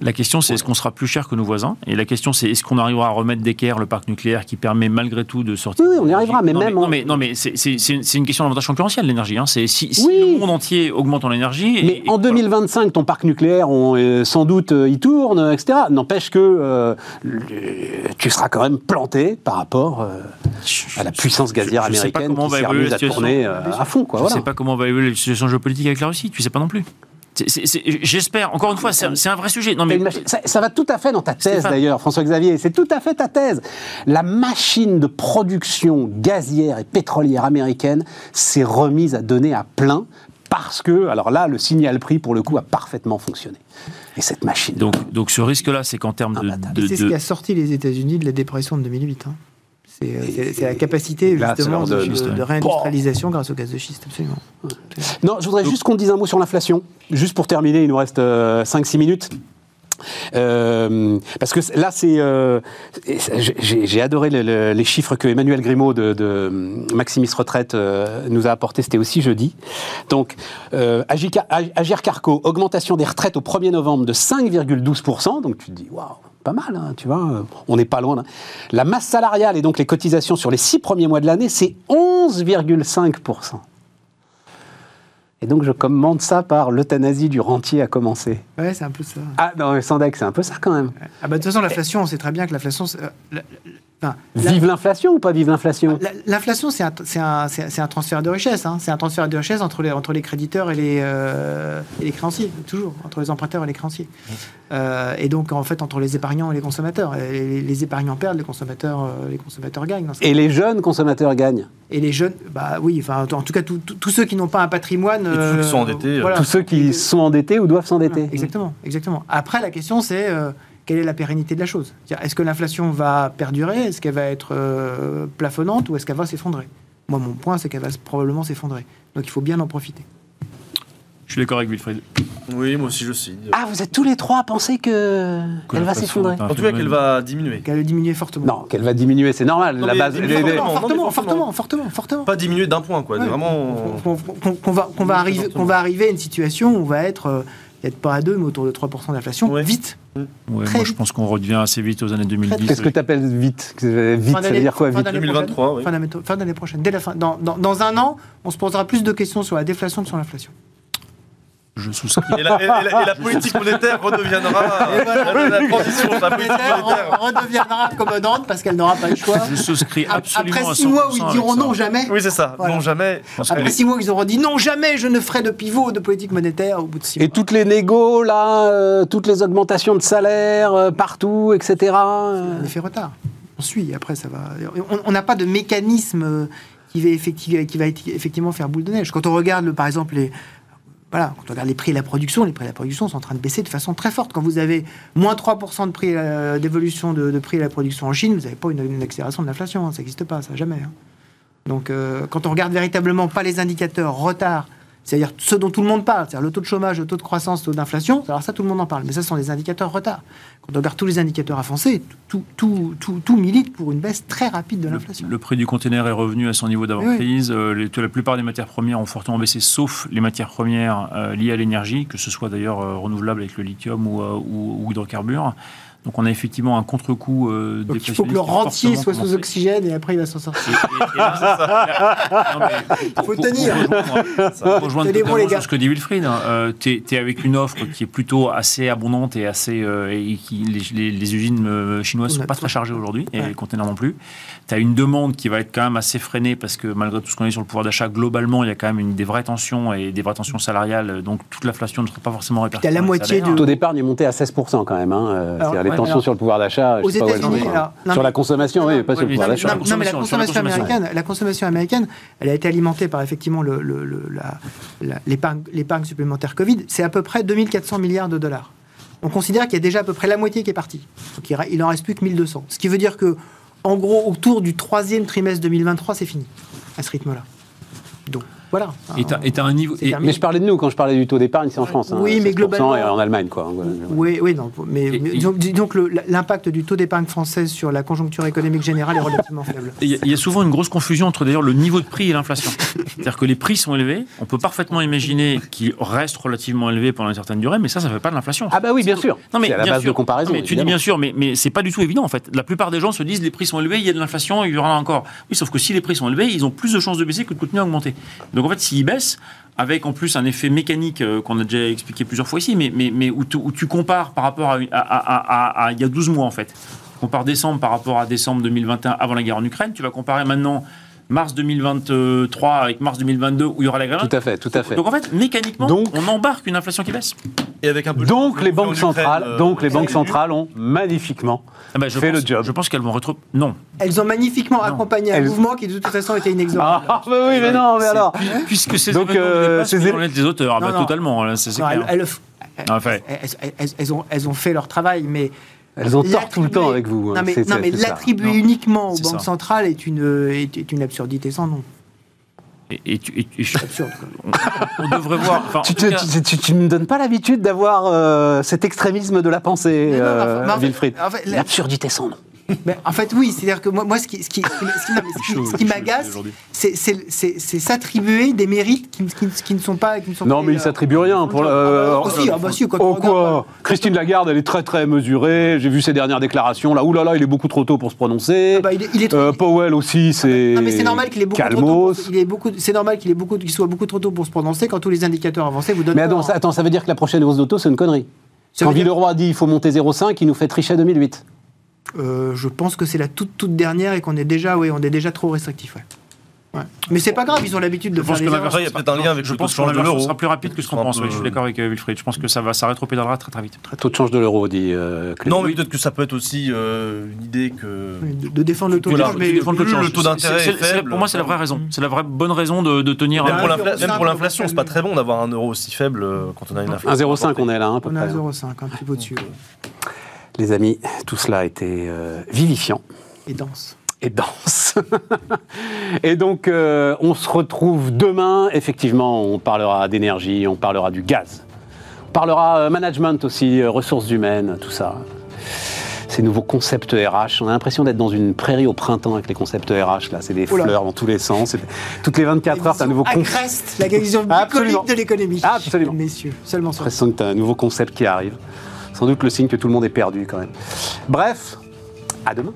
Speaker 3: La question, c'est est-ce qu'on sera plus cher que nos voisins? Et la question, c'est est-ce qu'on arrivera à remettre d'équerre le parc nucléaire qui permet malgré tout de sortir
Speaker 1: Oui, oui, on y arrivera, mais
Speaker 3: non,
Speaker 1: même
Speaker 3: non,
Speaker 1: en-
Speaker 3: mais, non, mais c'est- c'est c'est une, question d'avantage concurrentiel, l'énergie. Hein. C'est si, si
Speaker 1: Oui.
Speaker 3: le monde entier augmente en énergie. et-
Speaker 1: Mais
Speaker 3: et-
Speaker 1: en 2025, ton parc nucléaire, on, euh, sans doute, euh, il tourne, euh, etc. N'empêche que euh, tu seras quand même planté par rapport euh, à la puissance gazière
Speaker 3: Je- je
Speaker 1: américaine qui
Speaker 3: va
Speaker 1: s'est remise à tourner euh, à fond. Quoi,
Speaker 3: je ne
Speaker 1: voilà.
Speaker 3: sais pas comment va évoluer la situation géopolitique avec la Russie. Tu sais pas non plus. J'espère. Encore une fois, c'est un, vrai sujet. Non mais
Speaker 1: Ça, ça va tout à fait dans ta thèse d'ailleurs, François-Xavier. C'est tout à fait ta thèse. La machine de production gazière et pétrolière américaine s'est remise à donner à plein parce que, alors là, le signal prix pour le coup a parfaitement fonctionné. Et cette machine.
Speaker 3: donc, donc ce risque-là, c'est qu'en termes de,
Speaker 1: Ah, bah,
Speaker 3: de-
Speaker 2: C'est ce
Speaker 3: de-
Speaker 2: qui a sorti les États-Unis de la dépression de 2008. hein. C'est euh, c'est- la capacité
Speaker 1: Là,
Speaker 2: justement de, réindustrialisation grâce au gaz de schiste, absolument.
Speaker 1: Non, je voudrais juste qu'on dise un mot sur l'inflation. Juste pour terminer, il nous reste 5-6 minutes. Euh, parce que là, c'est, euh, j'ai adoré le- le- les chiffres que Emmanuel Grimaud de, de Maximis Retraite euh, nous a apportés. C'était aussi jeudi. Donc, euh, Agir Carco, augmentation des retraites au 1er novembre de 5,12%. Donc, tu te dis, waouh, pas mal, hein, tu vois, euh, on n'est pas loin. hein. La masse salariale et donc les cotisations sur les six premiers mois de l'année, c'est 11,5%. Et donc je commande ça par l'euthanasie du rentier à commencer.
Speaker 2: Ouais, c'est un peu ça.
Speaker 1: Ah non, mais Sandek, c'est un peu ça quand même.
Speaker 2: Ah bah, de toute façon, l'inflation, on sait très bien que l'inflation. Enfin,
Speaker 1: Vive l'inflation ou pas vive l'inflation?
Speaker 2: La- L'inflation, c'est un, transfert de richesse. hein. C'est un transfert de richesse entre les, entre les créditeurs et les, euh, et les créanciers, toujours, entre les emprunteurs et les créanciers. Euh, et donc, en fait, entre les épargnants et les consommateurs. Et les, les épargnants perdent, les consommateurs, euh, les consommateurs gagnent. dans ce
Speaker 1: Et les jeunes consommateurs gagnent?
Speaker 2: Et les jeunes, bah oui, enfin, en tout cas, tous- ceux qui n'ont pas un patrimoine.
Speaker 4: tous ceux qui sont endettés,
Speaker 1: Tous ceux qui sont endettés ou doivent s'endetter?
Speaker 2: Voilà, exactement, exactement. Après, la question, c'est euh, quelle est la pérennité de la chose? Est-ce que l'inflation va perdurer? Est-ce qu'elle va être euh, plafonnante ou est-ce qu'elle va s'effondrer? Moi, mon point, c'est qu'elle va probablement s'effondrer. Donc, il faut bien en profiter.
Speaker 3: Je suis d'accord avec Wilfried.
Speaker 4: Oui, moi aussi je signe.
Speaker 1: Ah, vous êtes tous les trois à penser que
Speaker 3: Que
Speaker 1: elle va s'effondrer
Speaker 4: En tout cas, qu'elle va diminuer.
Speaker 2: Qu'elle va diminuer fortement.
Speaker 1: Non, qu'elle va diminuer, c'est normal.
Speaker 4: Non,
Speaker 1: la base, les-
Speaker 4: fortement.
Speaker 2: fortement,
Speaker 4: non,
Speaker 2: fortement, fortement, fortement.
Speaker 4: Pas diminuer d'un point, quoi.
Speaker 2: Ouais.
Speaker 4: Vraiment.
Speaker 2: Qu'on- qu'on- va, qu'on va, arriver, qu'on va arriver à une situation où on va être, euh, peut-être pas à 2, mais autour de 3% d'inflation,
Speaker 4: Ouais.
Speaker 2: vite.
Speaker 3: Ouais, moi, je pense qu'on revient assez vite aux années 2010.
Speaker 1: Qu'est-ce que tu appelles vite Vite, ça veut dire quoi
Speaker 2: fin
Speaker 1: vite
Speaker 2: d'année
Speaker 4: 2023,
Speaker 2: prochaine,
Speaker 4: oui.
Speaker 2: fin d'année- Fin d'année prochaine. Dès la fin, dans, dans, dans un an, on se posera plus de questions sur la déflation que sur l'inflation.
Speaker 3: Je souscris.
Speaker 4: Et la, et la- et la politique monétaire redeviendra.
Speaker 2: Et voilà.
Speaker 4: la, transition, la politique
Speaker 2: Monétaire redeviendra commodante parce qu'elle n'aura pas le choix.
Speaker 3: Je souscris absolument
Speaker 2: Après
Speaker 3: à
Speaker 2: six mois où
Speaker 3: 100%
Speaker 2: ils diront non jamais.
Speaker 4: Oui, c'est ça.
Speaker 2: Voilà.
Speaker 4: Non, jamais.
Speaker 2: Après six mois, ils auront dit non jamais, je ne ferai de pivot de politique monétaire au bout de six
Speaker 1: Et
Speaker 2: mois.
Speaker 1: toutes les négos, là, euh, toutes les augmentations de salaire euh, partout, etc. euh,
Speaker 2: On fait retard. On suit. Après, ça va. On- n'a pas de mécanisme euh, qui va, effectivement, qui va être- effectivement faire boule de neige. Quand on regarde, par exemple, les, voilà, quand on regarde les prix et la production, les prix et la production sont en train de baisser de façon très forte. Quand vous avez moins 3% de prix euh, d'évolution de, de prix et la production en Chine, vous n'avez pas une, une accélération de l'inflation. hein. Ça n'existe pas, ça jamais. hein. Donc, euh, quand on regarde véritablement pas les indicateurs retard, c'est-à-dire ceux dont tout le monde parle, c'est-à-dire le taux de chômage, le taux de croissance, le taux d'inflation, alors ça, tout le monde en parle. Mais ça, ce sont des indicateurs retard. Quand on regarde tous les indicateurs avancés, tout, tout, tout, tout milite pour une baisse très rapide de l'inflation.
Speaker 3: le prix du conteneur est revenu à son niveau d'avant-crise. Euh, la plupart des matières premières ont fortement baissé, sauf les matières premières euh, liées à l'énergie, que ce soit d'ailleurs euh, renouvelable avec le lithium ou, ou- ou hydrocarbures. Donc on a effectivement un contre-coup euh,
Speaker 2: Donc il faut que le rentier soit sous oxygène et après il va s'en sortir.
Speaker 3: Il
Speaker 2: faut tenir.
Speaker 3: rejoindre
Speaker 2: bon,
Speaker 3: totalement
Speaker 2: les gars.
Speaker 3: ce que dit Wilfried. hein. Euh, tu es, avec une offre qui est plutôt assez abondante et assez euh, et qui les, les- les usines euh, chinoises
Speaker 2: On
Speaker 3: sont
Speaker 2: a
Speaker 3: pas très chargées aujourd'hui et
Speaker 2: Ouais.
Speaker 3: les containers non plus. Tu as une demande qui va être quand même assez freinée parce que malgré tout ce qu'on est sur le pouvoir d'achat, globalement, il y a quand même une, des vraies tensions et des vraies tensions salariales. Donc toute l'inflation ne sera pas forcément répercutée.
Speaker 2: T'as la moitié du-
Speaker 1: Le taux d'épargne est monté à 16% quand même. Hein. euh,
Speaker 2: Alors,
Speaker 1: tensions
Speaker 2: alors,
Speaker 1: sur le pouvoir d'achat. je
Speaker 2: aux
Speaker 1: sais pas où elles
Speaker 2: États-Unis,
Speaker 1: Sur
Speaker 2: mais-
Speaker 1: la consommation, oui, mais pas sur le pouvoir d'achat.
Speaker 2: Non, non, mais la
Speaker 3: consommation,
Speaker 2: américaine, la consommation américaine, elle a été alimentée par effectivement le- le- le- la- la- l'épargne supplémentaire Covid. C'est à peu près 2400 milliards de dollars. On considère qu'il y a déjà à peu près la moitié qui est partie. Donc il, ra- il en reste plus que 1200. Ce qui veut dire que, en gros, autour du troisième trimestre 2023, c'est fini à ce rythme-là. Donc voilà.
Speaker 3: Et tu as, un niveau. Et-.
Speaker 1: Mais je parlais de nous quand je parlais du taux d'épargne, c'est en France. hein,
Speaker 2: Oui, mais
Speaker 1: 16%
Speaker 2: globalement-
Speaker 1: Et en Allemagne, quoi. Voilà.
Speaker 2: Oui, oui, non. Mais,
Speaker 3: Et-
Speaker 2: le- l'impact du taux d'épargne française sur la conjoncture économique générale est relativement faible.
Speaker 3: Il y, a- il y a souvent une grosse confusion entre d'ailleurs le niveau de prix et l'inflation. C'est-à-dire que les prix sont élevés, on peut parfaitement imaginer qu'ils restent relativement élevés pendant une certaine durée, mais ça, ça ne fait pas de l'inflation.
Speaker 1: Ah bah oui, bien sûr.
Speaker 3: Non, mais
Speaker 1: c'est à la
Speaker 3: bien
Speaker 1: base
Speaker 3: sûr.
Speaker 1: de comparaison.
Speaker 3: Non, mais tu dis bien sûr, mais, mais c'est pas du tout évident en fait. La plupart des gens se disent les prix sont élevés, il y a de l'inflation, il y en a encore. Oui, sauf que si les prix sont élevés, ils ont plus de chances de baisser que de continuer à augmenter. Donc en fait, s'ils baissent, avec en plus un effet mécanique euh, qu'on a déjà expliqué plusieurs fois ici, mais, où, tu, compares par rapport à- à il y a 12 mois en fait. Tu compares décembre par rapport à décembre 2021 avant la guerre en Ukraine, tu vas comparer maintenant mars 2023 avec mars 2022 où il y aura la guerre.
Speaker 1: Tout à fait, tout à fait.
Speaker 3: Donc en fait, mécaniquement,
Speaker 1: Donc-
Speaker 3: on embarque une inflation qui baisse.
Speaker 4: Et avec un peu
Speaker 1: Donc
Speaker 4: le-
Speaker 1: les
Speaker 4: le
Speaker 1: banques centrales,
Speaker 4: euh,
Speaker 1: donc les
Speaker 2: euh,
Speaker 1: banques centrales ont magnifiquement
Speaker 3: Ah bah,
Speaker 1: fait
Speaker 3: pense,
Speaker 1: le job.
Speaker 3: Je pense qu'elles vont rétro. Non.
Speaker 2: Elles ont magnifiquement accompagné un mouvement qui de toute façon était inexorable.
Speaker 1: Ah bah oui, mais non, mais
Speaker 3: C'est-
Speaker 1: alors.
Speaker 3: Puisque ces
Speaker 1: Donc, euh,
Speaker 3: dépassent
Speaker 1: ces
Speaker 3: les
Speaker 1: é-
Speaker 3: journalistes des auteurs, ah bah,
Speaker 2: Non, non.
Speaker 3: totalement, là, c'est c'est
Speaker 2: Non,
Speaker 3: clair.
Speaker 2: elles, elles-
Speaker 3: En fait.
Speaker 2: elles- elles- elles- elles ont, elles ont fait leur travail, mais
Speaker 1: Elles ont tort tout le temps avec vous. hein.
Speaker 2: Non mais, non, l'attribuer uniquement aux banques
Speaker 3: ça.
Speaker 2: centrales est une, est, est une absurdité sans nom.
Speaker 3: Et, et tu- et-
Speaker 2: Absurde.
Speaker 3: on, on devrait voir. enfin,
Speaker 1: Tu, ne me donnes pas l'habitude d'avoir euh, cet extrémisme de la pensée,
Speaker 2: non,
Speaker 1: euh,
Speaker 2: enfin-
Speaker 1: Wilfried.
Speaker 2: en fait,
Speaker 1: L'absurdité sans nom.
Speaker 2: Mais en fait, oui, c'est-à-dire que moi, moi ce qui, ce qui, ce qui- m'agace, c'est c'est- c'est- c'est s'attribuer des mérites qui, qui- qui ne sont pas. Qui ne sont
Speaker 1: Non,
Speaker 2: pas,
Speaker 1: mais il
Speaker 2: euh,
Speaker 1: s'attribue rien. Pour,
Speaker 2: ah bah, ah bah, ah bah,
Speaker 1: quoi Christine Lagarde, elle est très très mesurée. J'ai vu ses dernières déclarations. Là, oulala, il est beaucoup trop tôt pour se prononcer.
Speaker 2: Ah bah, il est- il est trop-
Speaker 1: Euh, Powell aussi, c'est.
Speaker 2: Non mais c'est normal qu'il ait beaucoup trop tôt.
Speaker 1: Calmos.
Speaker 2: pour- il est beaucoup. C'est normal qu'il ait beaucoup. Qu'il soit beaucoup trop tôt pour se prononcer quand tous les indicateurs avancés vous donnent.
Speaker 1: Mais attends
Speaker 2: tort,
Speaker 1: ça,
Speaker 2: hein.
Speaker 1: attends, ça veut dire que la prochaine hausse d'auto, c'est une connerie.
Speaker 2: Ça
Speaker 1: Quand Villeroy dit il faut monter 0,5, il nous fait tricher 2008.
Speaker 2: Euh, je pense que c'est la toute toute dernière et qu'on est déjà, oui, on est déjà trop restrictif. Ouais. Ouais. Mais c'est pas grave, ils ont l'habitude de
Speaker 3: Je pense
Speaker 2: faire
Speaker 3: que
Speaker 2: des
Speaker 3: la
Speaker 2: erreurs.
Speaker 4: Il y a peut-être un lien avec
Speaker 3: je
Speaker 4: le taux
Speaker 3: pense
Speaker 4: de
Speaker 3: que
Speaker 4: change de l'euro.
Speaker 3: sera plus rapide que ce qu'on pense. je suis d'accord avec euh, Wilfried. Je pense que ça va, ça rétropédalera très très vite.
Speaker 1: Taux de change de l'euro, dit euh, Clément.
Speaker 4: Non, mais peut-être que ça peut être aussi euh, une idée que.
Speaker 2: De, de défendre le taux de
Speaker 4: Voilà.
Speaker 2: change,
Speaker 3: Mais le
Speaker 4: taux d'intérêt
Speaker 3: Pour moi, c'est la vraie raison. C'est la vraie bonne raison de, de tenir.
Speaker 4: Même
Speaker 3: un-
Speaker 4: même pour l'inflation, c'est pas très bon d'avoir un euro aussi faible euh, quand on a une inflation.
Speaker 1: 1,05 on est là, hein, à peu
Speaker 2: on est à
Speaker 1: près.
Speaker 2: 0,5, un petit peu au-dessus.
Speaker 1: Les amis, tout cela a été euh, vivifiant.
Speaker 2: Et dense.
Speaker 1: et danse. et donc, euh, on se retrouve demain. Effectivement, on parlera d'énergie, on parlera du gaz. On parlera euh, management aussi, ressources humaines, tout ça. Ces nouveaux concepts RH. On a l'impression d'être dans une prairie au printemps avec les concepts RH. Là, c'est des
Speaker 2: Oula.
Speaker 1: fleurs dans tous les sens. Toutes les 24 heures, t'as un nouveau concept.
Speaker 2: La vision de l'économie.
Speaker 1: Absolument.
Speaker 2: Messieurs, seulement ça.
Speaker 1: l'impression que tu as un nouveau concept qui arrive. Sans doute le signe que tout le monde est perdu quand même. Bref, à demain.